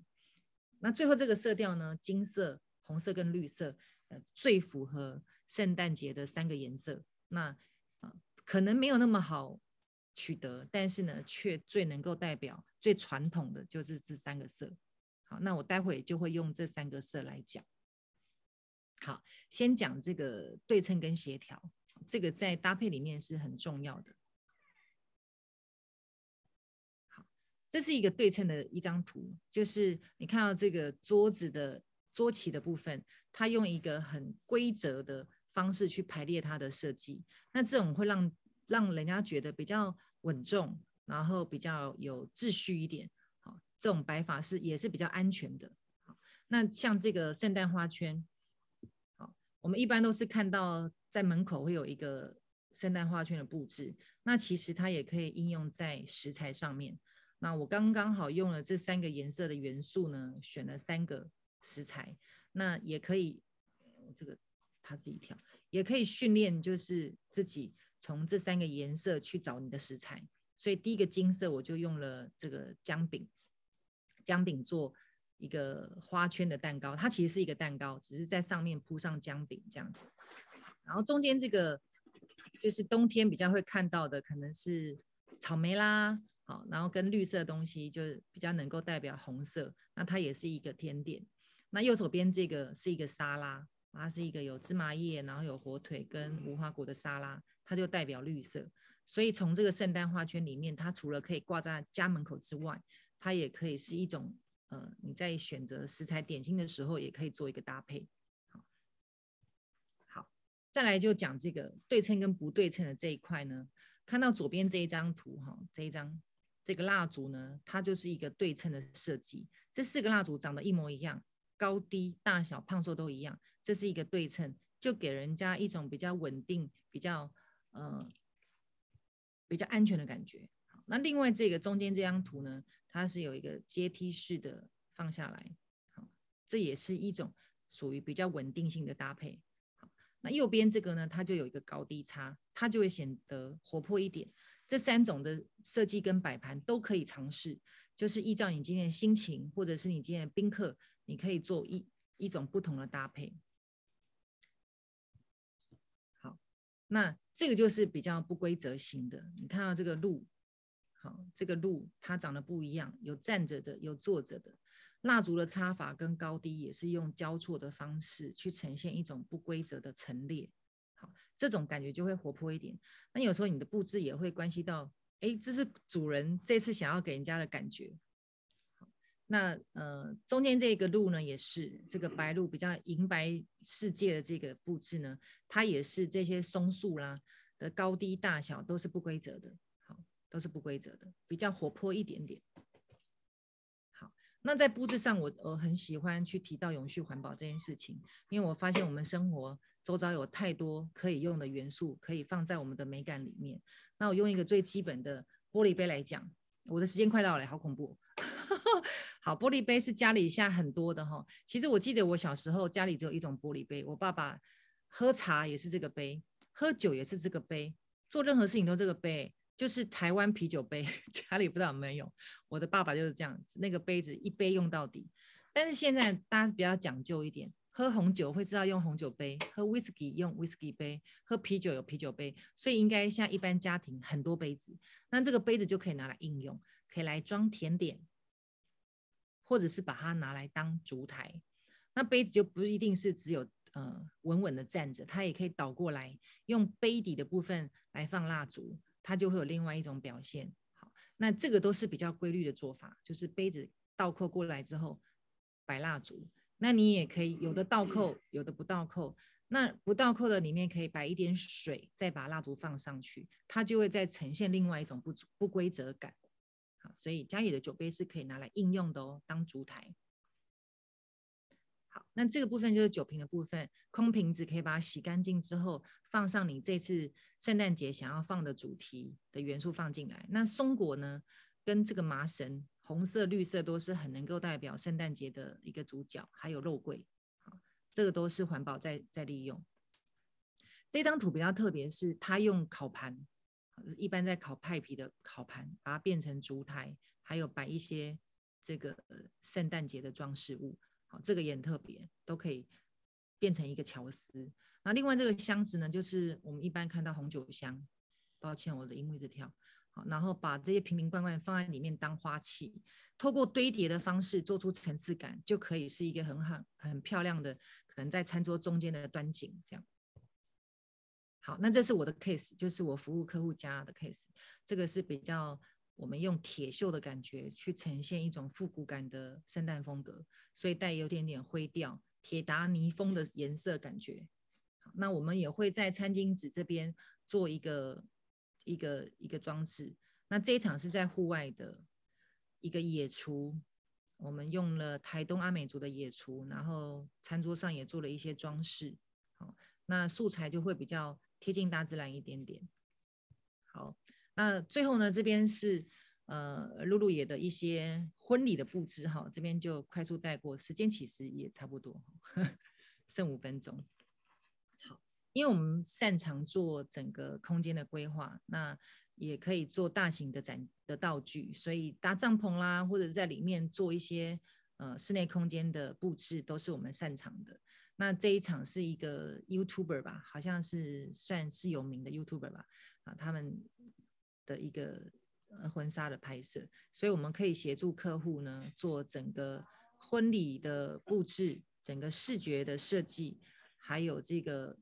那最后这个色调呢，金色、红色跟绿色，呃，最符合圣诞节的三个颜色。那呃，可能没有那么好取得，但是呢，却最能够代表最传统的就是这三个色。好，那我待会就会用这三个色来讲。好，先讲这个对称跟协调，这个在搭配里面是很重要的。好，这是一个对称的一张图，就是你看到这个桌子的桌旗的部分，它用一个很规则的方式去排列它的设计，那这种会让让人家觉得比较稳重，然后比较有秩序一点。好，这种摆法是也是比较安全的。那像这个圣诞花圈。我们一般都是看到在门口会有一个圣诞花圈的布置，那其实它也可以应用在食材上面。那我刚刚好用了这三个颜色的元素呢，选了三个食材，那也可以，这个他自己挑，也可以训练就是自己从这三个颜色去找你的食材。所以第一个金色我就用了这个姜饼，姜饼做。一个花圈的蛋糕，它其实是一个蛋糕，只是在上面铺上姜饼这样子。然后中间这个就是冬天比较会看到的，可能是草莓啦，好，然后跟绿色的东西就比较能够代表红色，那它也是一个甜点。那右手边这个是一个沙拉，它是一个有芝麻叶，然后有火腿跟无花果的沙拉，它就代表绿色。所以从这个圣诞花圈里面，它除了可以挂在家门口之外，它也可以是一种。呃，你在选择食材点心的时候，也可以做一个搭配。再来就讲这个对称跟不对称的这一块呢。看到左边这一张图哈，这一张这个蜡烛呢，它就是一个对称的设计。这四个蜡烛长得一模一样，高低、大小、胖瘦都一样，这是一个对称，就给人家一种比较稳定、比较呃比较安全的感觉。那另外这个中间这张图呢，它是有一个阶梯式的放下来，好，这也是一种属于比较稳定性的搭配。那右边这个呢，它就有一个高低差，它就会显得活泼一点。这三种的设计跟摆盘都可以尝试，就是依照你今天的心情，或者是你今天的宾客，你可以做一一种不同的搭配。好，那这个就是比较不规则型的，你看到这个鹿。好，这个鹿它长得不一样，有站着的，有坐着的。蜡烛的插法跟高低也是用交错的方式去呈现一种不规则的陈列。好，这种感觉就会活泼一点。那有时候你的布置也会关系到，哎，这是主人这次想要给人家的感觉。那呃，中间这个路呢，也是这个白鹭比较银白世界的这个布置呢，它也是这些松树啦的高低大小都是不规则的。好都是不规则的，比较活泼一点点。那在布置上我，我很喜欢去提到永续环保这件事情，因为我发现我们生活周遭有太多可以用的元素，可以放在我们的美感里面。那我用一个最基本的玻璃杯来讲，我的时间快到了，好恐怖。[laughs] 好，玻璃杯是家里现在很多的哈。其实我记得我小时候家里只有一种玻璃杯，我爸爸喝茶也是这个杯，喝酒也是这个杯，做任何事情都这个杯。就是台湾啤酒杯，[laughs] 家里不知道有没有。我的爸爸就是这样子，那个杯子一杯用到底。但是现在大家比较讲究一点，喝红酒会知道用红酒杯，喝威士忌用威士忌杯，喝啤酒有啤酒杯，所以应该像一般家庭很多杯子。那这个杯子就可以拿来应用，可以来装甜点，或者是把它拿来当烛台。那杯子就不一定是只有呃稳稳的站着，它也可以倒过来，用杯底的部分来放蜡烛。它就会有另外一种表现。好，那这个都是比较规律的做法，就是杯子倒扣过来之后摆蜡烛。那你也可以有的倒扣，有的不倒扣。那不倒扣的里面可以摆一点水，再把蜡烛放上去，它就会再呈现另外一种不不规则感。好，所以家里的酒杯是可以拿来应用的哦，当烛台。好，那这个部分就是酒瓶的部分，空瓶子可以把它洗干净之后，放上你这次圣诞节想要放的主题的元素放进来。那松果呢，跟这个麻绳，红色、绿色都是很能够代表圣诞节的一个主角，还有肉桂，好，这个都是环保在在利用。这张图比较特别，是它用烤盘，一般在烤派皮的烤盘，把它变成烛台，还有摆一些这个圣诞节的装饰物。好，这个也很特别，都可以变成一个乔丝。那另外这个箱子呢，就是我们一般看到红酒箱。抱歉，我的音位在跳。好，然后把这些瓶瓶罐罐放在里面当花器，透过堆叠的方式做出层次感，就可以是一个很好、很漂亮的，可能在餐桌中间的端景这样。好，那这是我的 case，就是我服务客户家的 case。这个是比较我们用铁锈的感觉去呈现一种复古感的圣诞风格，所以带有点点灰调、铁达尼风的颜色感觉。那我们也会在餐巾纸这边做一个。一个一个装置，那这一场是在户外的一个野厨，我们用了台东阿美族的野厨，然后餐桌上也做了一些装饰，好，那素材就会比较贴近大自然一点点。好，那最后呢，这边是呃露露野的一些婚礼的布置，哈，这边就快速带过，时间其实也差不多，[laughs] 剩五分钟。因为我们擅长做整个空间的规划，那也可以做大型的展的道具，所以搭帐篷啦，或者在里面做一些呃室内空间的布置，都是我们擅长的。那这一场是一个 YouTuber 吧，好像是算是有名的 YouTuber 吧，啊，他们的一个婚纱的拍摄，所以我们可以协助客户呢做整个婚礼的布置，整个视觉的设计，还有这个。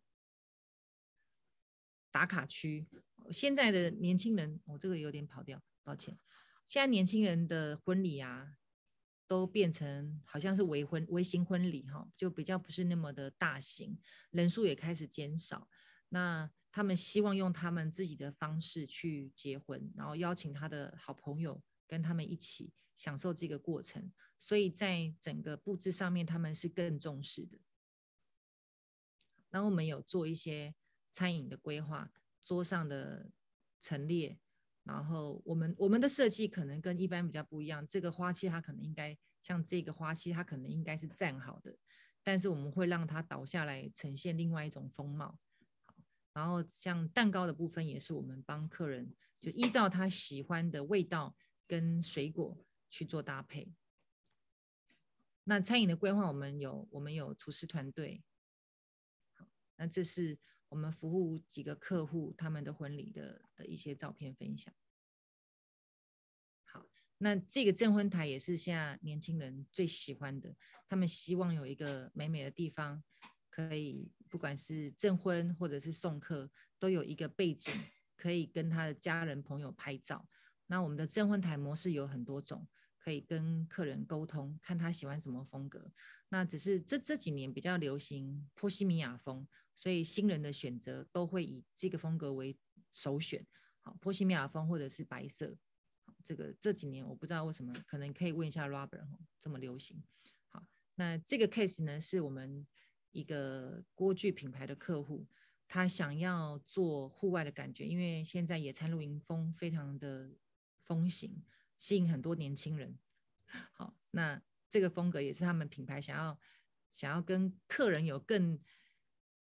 打卡区，现在的年轻人，我、这个有点跑掉，抱歉。现在年轻人的婚礼啊，都变成好像是微婚、微型婚礼哈，就比较不是那么的大型，人数也开始减少。那他们希望用他们自己的方式去结婚，然后邀请他的好朋友跟他们一起享受这个过程，所以在整个布置上面，他们是更重视的。然后我们有做一些。餐饮的规划，桌上的陈列，然后我们我们的设计可能跟一般比较不一样。这个花器它可能应该像这个花器，它可能应该是站好的，但是我们会让它倒下来，呈现另外一种风貌。然后像蛋糕的部分，也是我们帮客人就依照他喜欢的味道跟水果去做搭配。那餐饮的规划，我们有我们有厨师团队。那这是。我们服务几个客户，他们的婚礼的的一些照片分享。好，那这个证婚台也是现在年轻人最喜欢的，他们希望有一个美美的地方，可以不管是证婚或者是送客，都有一个背景，[clears throat] 可以跟他的家人朋友拍照。那我们的证婚台模式有很多种，可以跟客人沟通，看他喜欢什么风格。那只是这这几年比较流行波西米亚风。所以新人的选择都会以这个风格为首选，好，波西米亚风或者是白色，这个这几年我不知道为什么，可能可以问一下 Robert 这么流行。好，那这个 case 呢是我们一个锅具品牌的客户，他想要做户外的感觉，因为现在野餐露营风非常的风行，吸引很多年轻人。好，那这个风格也是他们品牌想要想要跟客人有更。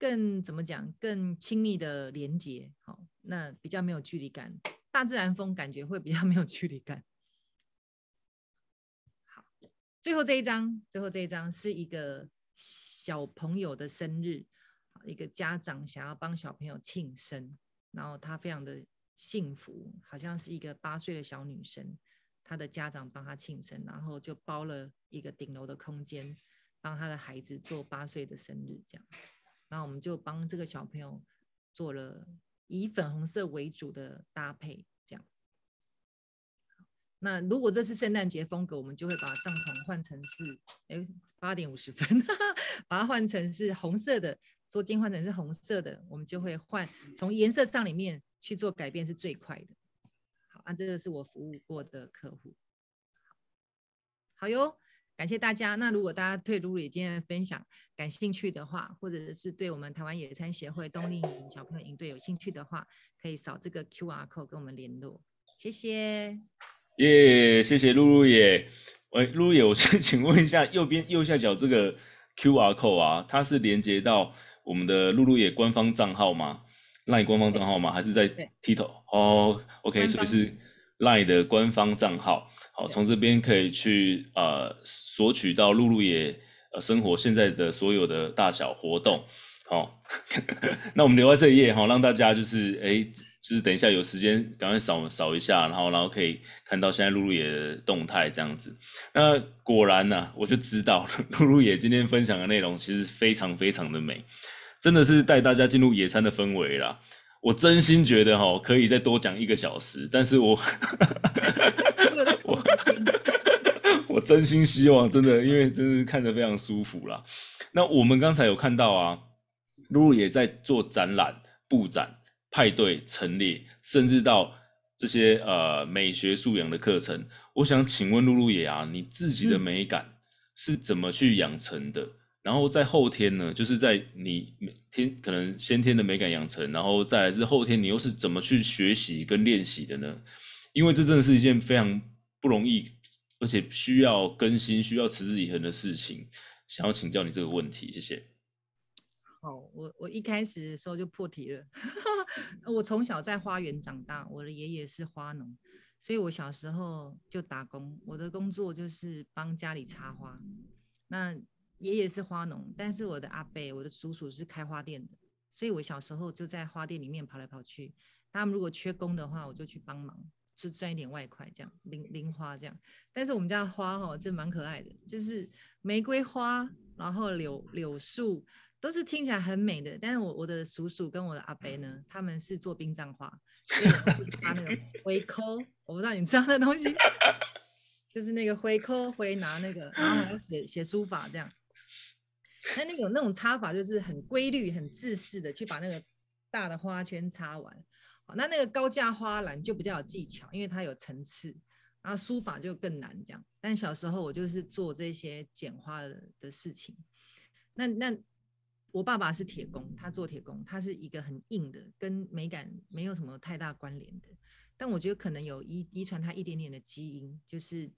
更怎么讲？更亲密的连接，好，那比较没有距离感。大自然风感觉会比较 [laughs] 没有距离感。好，最后这一张，最后这一张是一个小朋友的生日，一个家长想要帮小朋友庆生，然后他非常的幸福，好像是一个八岁的小女生，他的家长帮他庆生，然后就包了一个顶楼的空间，帮他的孩子做八岁的生日，这样。那我们就帮这个小朋友做了以粉红色为主的搭配，这样。那如果这是圣诞节风格，我们就会把帐篷换成是，哎，八点五十分，把它换成是红色的，桌巾换成是红色的，我们就会换从颜色上里面去做改变是最快的。好，啊，这个是我服务过的客户。好哟。感谢大家。那如果大家对露露今天的分享感兴趣的话，或者是对我们台湾野餐协会冬令营小朋友营队有兴趣的话，可以扫这个 QR code 跟我们联络。谢谢。耶，yeah, 谢谢露露耶。喂，露露耶，我先 [laughs] 请问一下，右边右下角这个 QR code 啊，它是连接到我们的露露野官方账号吗？LINE 官方账号吗？还是在 TikTok？哦，OK，所以是 LINE 的官方账号。好，从这边可以去呃索取到露露野呃生活现在的所有的大小活动。好，[laughs] 那我们留在这一页哈，让大家就是哎、欸，就是等一下有时间赶快扫扫一下，然后然后可以看到现在露露野的动态这样子。那果然呢、啊，我就知道露露野今天分享的内容其实非常非常的美，真的是带大家进入野餐的氛围啦。我真心觉得哈，可以再多讲一个小时，但是我 [laughs] 我 [laughs] 我真心希望真的，因为真是看着非常舒服啦。那我们刚才有看到啊。露露也在做展览、布展、派对、陈列，甚至到这些呃美学素养的课程。我想请问露露也啊，你自己的美感是怎么去养成的？嗯、然后在后天呢，就是在你天可能先天的美感养成，然后再来是后天你又是怎么去学习跟练习的呢？因为这真的是一件非常不容易，而且需要更新、需要持之以恒的事情。想要请教你这个问题，谢谢。好，我我一开始的时候就破题了。[laughs] 我从小在花园长大，我的爷爷是花农，所以我小时候就打工。我的工作就是帮家里插花。那爷爷是花农，但是我的阿伯、我的叔叔是开花店的，所以我小时候就在花店里面跑来跑去。他们如果缺工的话，我就去帮忙，就赚一点外快，这样零零花这样。但是我们家的花哈，这蛮可爱的，就是玫瑰花，然后柳柳树。都是听起来很美的，但是我我的叔叔跟我的阿伯呢，他们是做殡葬花，所以他那个回扣，我不知道你知道那东西，就是那个回扣回拿那个，然后还要写写书法这样。那那种那种插法就是很规律、很自式的去把那个大的花圈插完。好，那那个高价花篮就比较有技巧，因为它有层次，然后书法就更难这样。但小时候我就是做这些剪花的的事情，那那。我爸爸是铁工，他做铁工，他是一个很硬的，跟美感没有什么太大关联的。但我觉得可能有遗遗传他一点点的基因，就是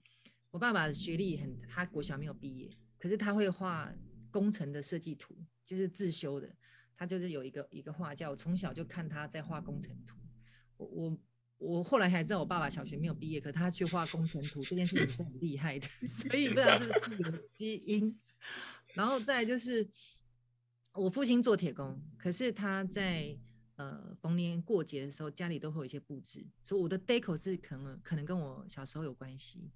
我爸爸的学历很，他国小没有毕业，可是他会画工程的设计图，就是自修的。他就是有一个一个画家，我从小就看他在画工程图。我我我后来才知道我爸爸小学没有毕业，可他去画工程图这件事情是很厉害的，[laughs] 所以不知道是不是有基因。然后再就是。我父亲做铁工，可是他在呃逢年过节的时候，家里都会有一些布置，所以我的 deco 是可能可能跟我小时候有关系。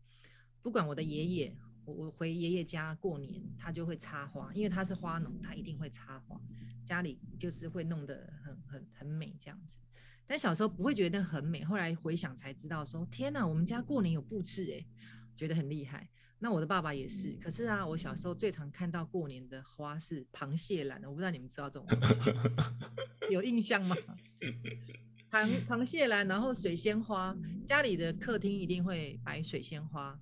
不管我的爷爷，我我回爷爷家过年，他就会插花，因为他是花农，他一定会插花，家里就是会弄得很很很美这样子。但小时候不会觉得很美，后来回想才知道说，天哪，我们家过年有布置哎，觉得很厉害。那我的爸爸也是，可是啊，我小时候最常看到过年的花是螃蟹兰，我不知道你们知道这种东西，有印象吗？螃 [laughs] 螃蟹兰，然后水仙花，家里的客厅一定会摆水仙花。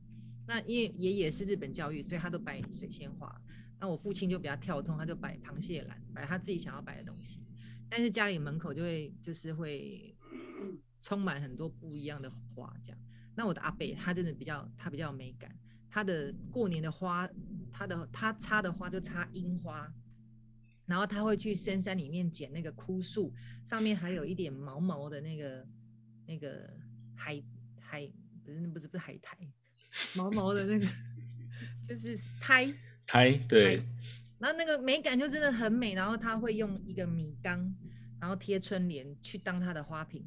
那因为爷爷是日本教育，所以他都摆水仙花。那我父亲就比较跳通，他就摆螃蟹兰，摆他自己想要摆的东西。但是家里门口就会就是会充满很多不一样的花，这样。那我的阿伯他真的比较他比较有美感。他的过年的花，他的他插的花就插樱花，然后他会去深山里面捡那个枯树，上面还有一点毛毛的那个那个海海不是不是不是海苔，毛毛的那个就是苔苔对，然后那个美感就真的很美，然后他会用一个米缸，然后贴春联去当他的花瓶，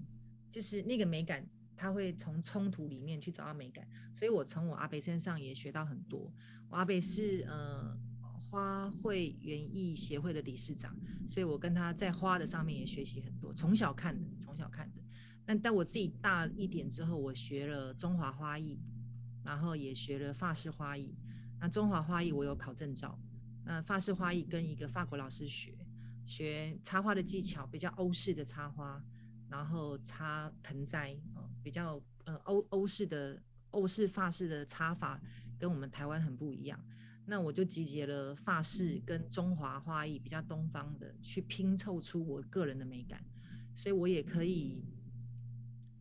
就是那个美感。他会从冲突里面去找到美感，所以我从我阿伯身上也学到很多。我阿伯是呃花卉园艺协会的理事长，所以我跟他在花的上面也学习很多。从小看的，从小看的。但但我自己大一点之后，我学了中华花艺，然后也学了法式花艺。那中华花艺我有考证照，那法式花艺跟一个法国老师学，学插花的技巧，比较欧式的插花。然后插盆栽，比较呃欧欧式的欧式发式的插法跟我们台湾很不一样。那我就集结了发式跟中华花艺比较东方的，去拼凑出我个人的美感，所以我也可以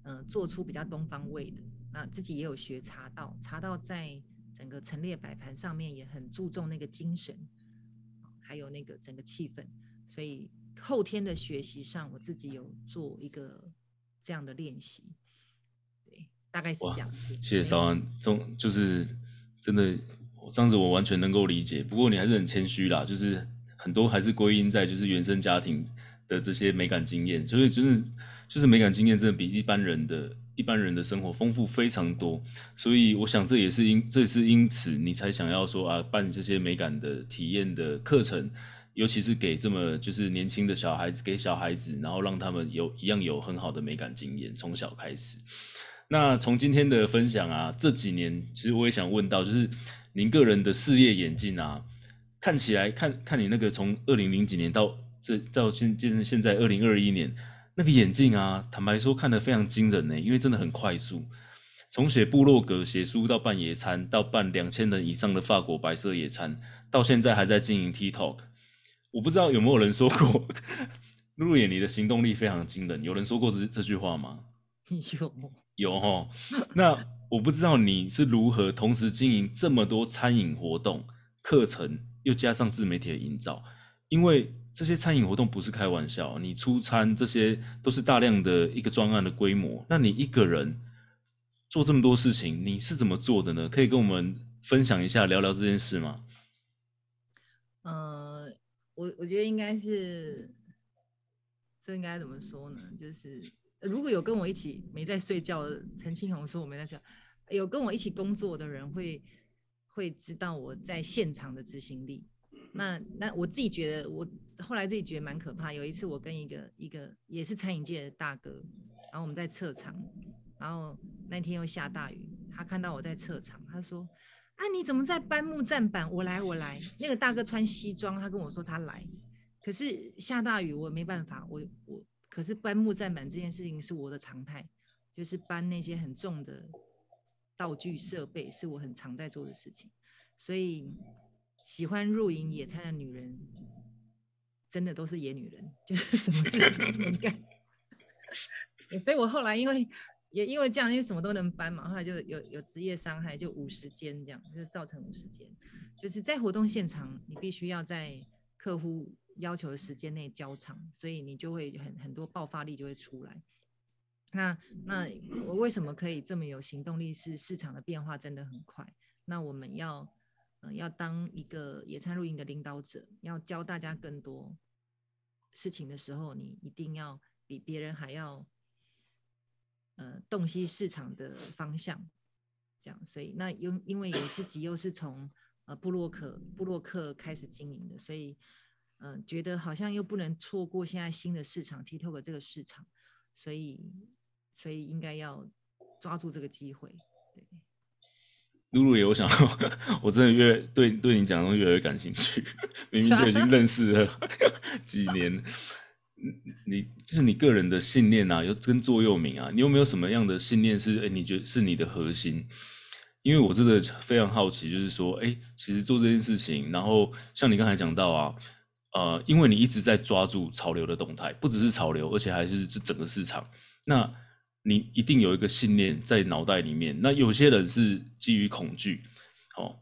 呃做出比较东方味的。那自己也有学茶道，茶道在整个陈列摆盘上面也很注重那个精神，还有那个整个气氛。所以后天的学习上，我自己有做一个这样的练习。对，大概是这样。谢谢少安，中就是真的，这样子我完全能够理解。不过你还是很谦虚啦，就是很多还是归因在就是原生家庭的这些美感经验，所以就是就是美感经验真的比一般人的。一般人的生活丰富非常多，所以我想这也是因这也是因此你才想要说啊办这些美感的体验的课程，尤其是给这么就是年轻的小孩子，给小孩子，然后让他们有一样有很好的美感经验，从小开始。那从今天的分享啊，这几年其实我也想问到，就是您个人的事业演进啊，看起来看看你那个从二零零几年到这到现现现在二零二一年。那个演进啊，坦白说看得非常惊人呢，因为真的很快速。从写部落格、写书到办野餐，到办两千人以上的法国白色野餐，到现在还在经营 TikTok。我不知道有没有人说过，露露眼你的行动力非常惊人。有人说过这这句话吗？[laughs] 有有齁。那我不知道你是如何同时经营这么多餐饮活动、课程，又加上自媒体的营造，因为。这些餐饮活动不是开玩笑，你出餐这些都是大量的一个专案的规模。那你一个人做这么多事情，你是怎么做的呢？可以跟我们分享一下，聊聊这件事吗？呃，我我觉得应该是，这应该怎么说呢？就是如果有跟我一起没在睡觉，陈清红说我没在睡觉，有跟我一起工作的人会会知道我在现场的执行力。那那我自己觉得，我后来自己觉得蛮可怕。有一次，我跟一个一个也是餐饮界的大哥，然后我们在测场，然后那天又下大雨，他看到我在测场，他说：“啊，你怎么在搬木栈板？我来，我来。”那个大哥穿西装，他跟我说他来，可是下大雨，我没办法，我我可是搬木栈板这件事情是我的常态，就是搬那些很重的道具设备是我很常在做的事情，所以。喜欢露营野餐的女人，真的都是野女人，就是什么事情都能干。[laughs] 所以我后来因为也因为这样，因为什么都能搬嘛，后来就有有职业伤害，就五十间这样，就造成五十间。就是在活动现场，你必须要在客户要求的时间内交场，所以你就会很很多爆发力就会出来。那那我为什么可以这么有行动力？是市场的变化真的很快。那我们要。呃，要当一个野餐露营的领导者，要教大家更多事情的时候，你一定要比别人还要，呃，洞悉市场的方向。这样，所以那因因为我自己又是从呃布洛克布洛克开始经营的，所以嗯、觉得好像又不能错过现在新的市场 TikTok 这个市场，所以所以应该要抓住这个机会，露露也，我想，我真的越对对你讲的东西越来越感兴趣。明明就已经认识了 [laughs] 几年，你就是你个人的信念啊，又跟座右铭啊，你有没有什么样的信念是？哎，你觉得是你的核心？因为我真的非常好奇，就是说，哎，其实做这件事情，然后像你刚才讲到啊，呃，因为你一直在抓住潮流的动态，不只是潮流，而且还是这整个市场。那你一定有一个信念在脑袋里面。那有些人是基于恐惧，哦，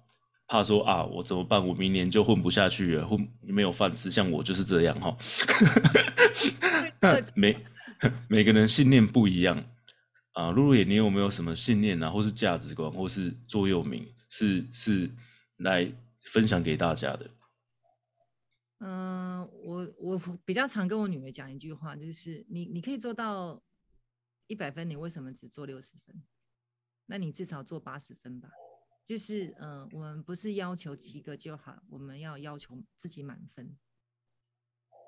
怕说啊，我怎么办？我明年就混不下去了，混没有饭吃。像我就是这样哈。[laughs] [laughs] 哦、那每每个人信念不一样啊。露露也，你有没有什么信念啊，或是价值观，或是座右铭，是是来分享给大家的？嗯、我我比较常跟我女儿讲一句话，就是你你可以做到。一百分，你为什么只做六十分？那你至少做八十分吧。就是，嗯、我们不是要求及格就好，我们要要求自己满分。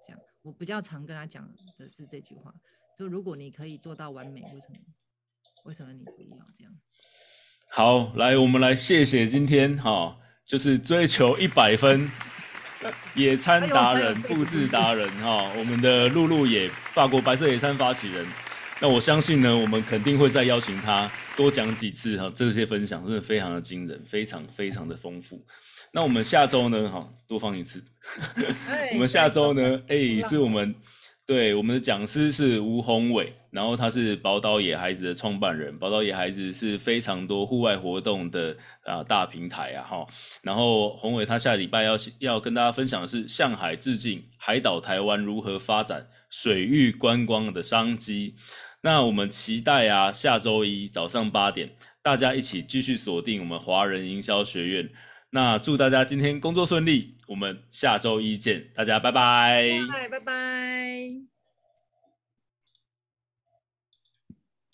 这样，我比较常跟她讲的是这句话：就如果你可以做到完美，为什么？为什么你不要这样？好，来，我们来谢谢今天哈、就是追求一百分野餐达人、布置达人哈，我们的露露也，法国白色野餐发起人。那我相信呢，我们肯定会再邀请他多讲几次哈，这些分享真的非常的惊人，非常非常的丰富。那我们下周呢，哈，多放一次。[laughs] 我们下周呢，哎，是我们对，我们的讲师是吴宏伟，然后他是宝岛野孩子的创办人。宝岛野孩子是非常多户外活动的啊大平台啊哈。然后宏伟他下礼拜要要跟大家分享的是向海致敬，海岛台湾如何发展水域观光的商机。那我们期待啊下周一早上八点，大家一起继续锁定我们华人营销学院。那祝大家今天工作顺利，我们下周一见，大家拜拜，拜拜拜拜。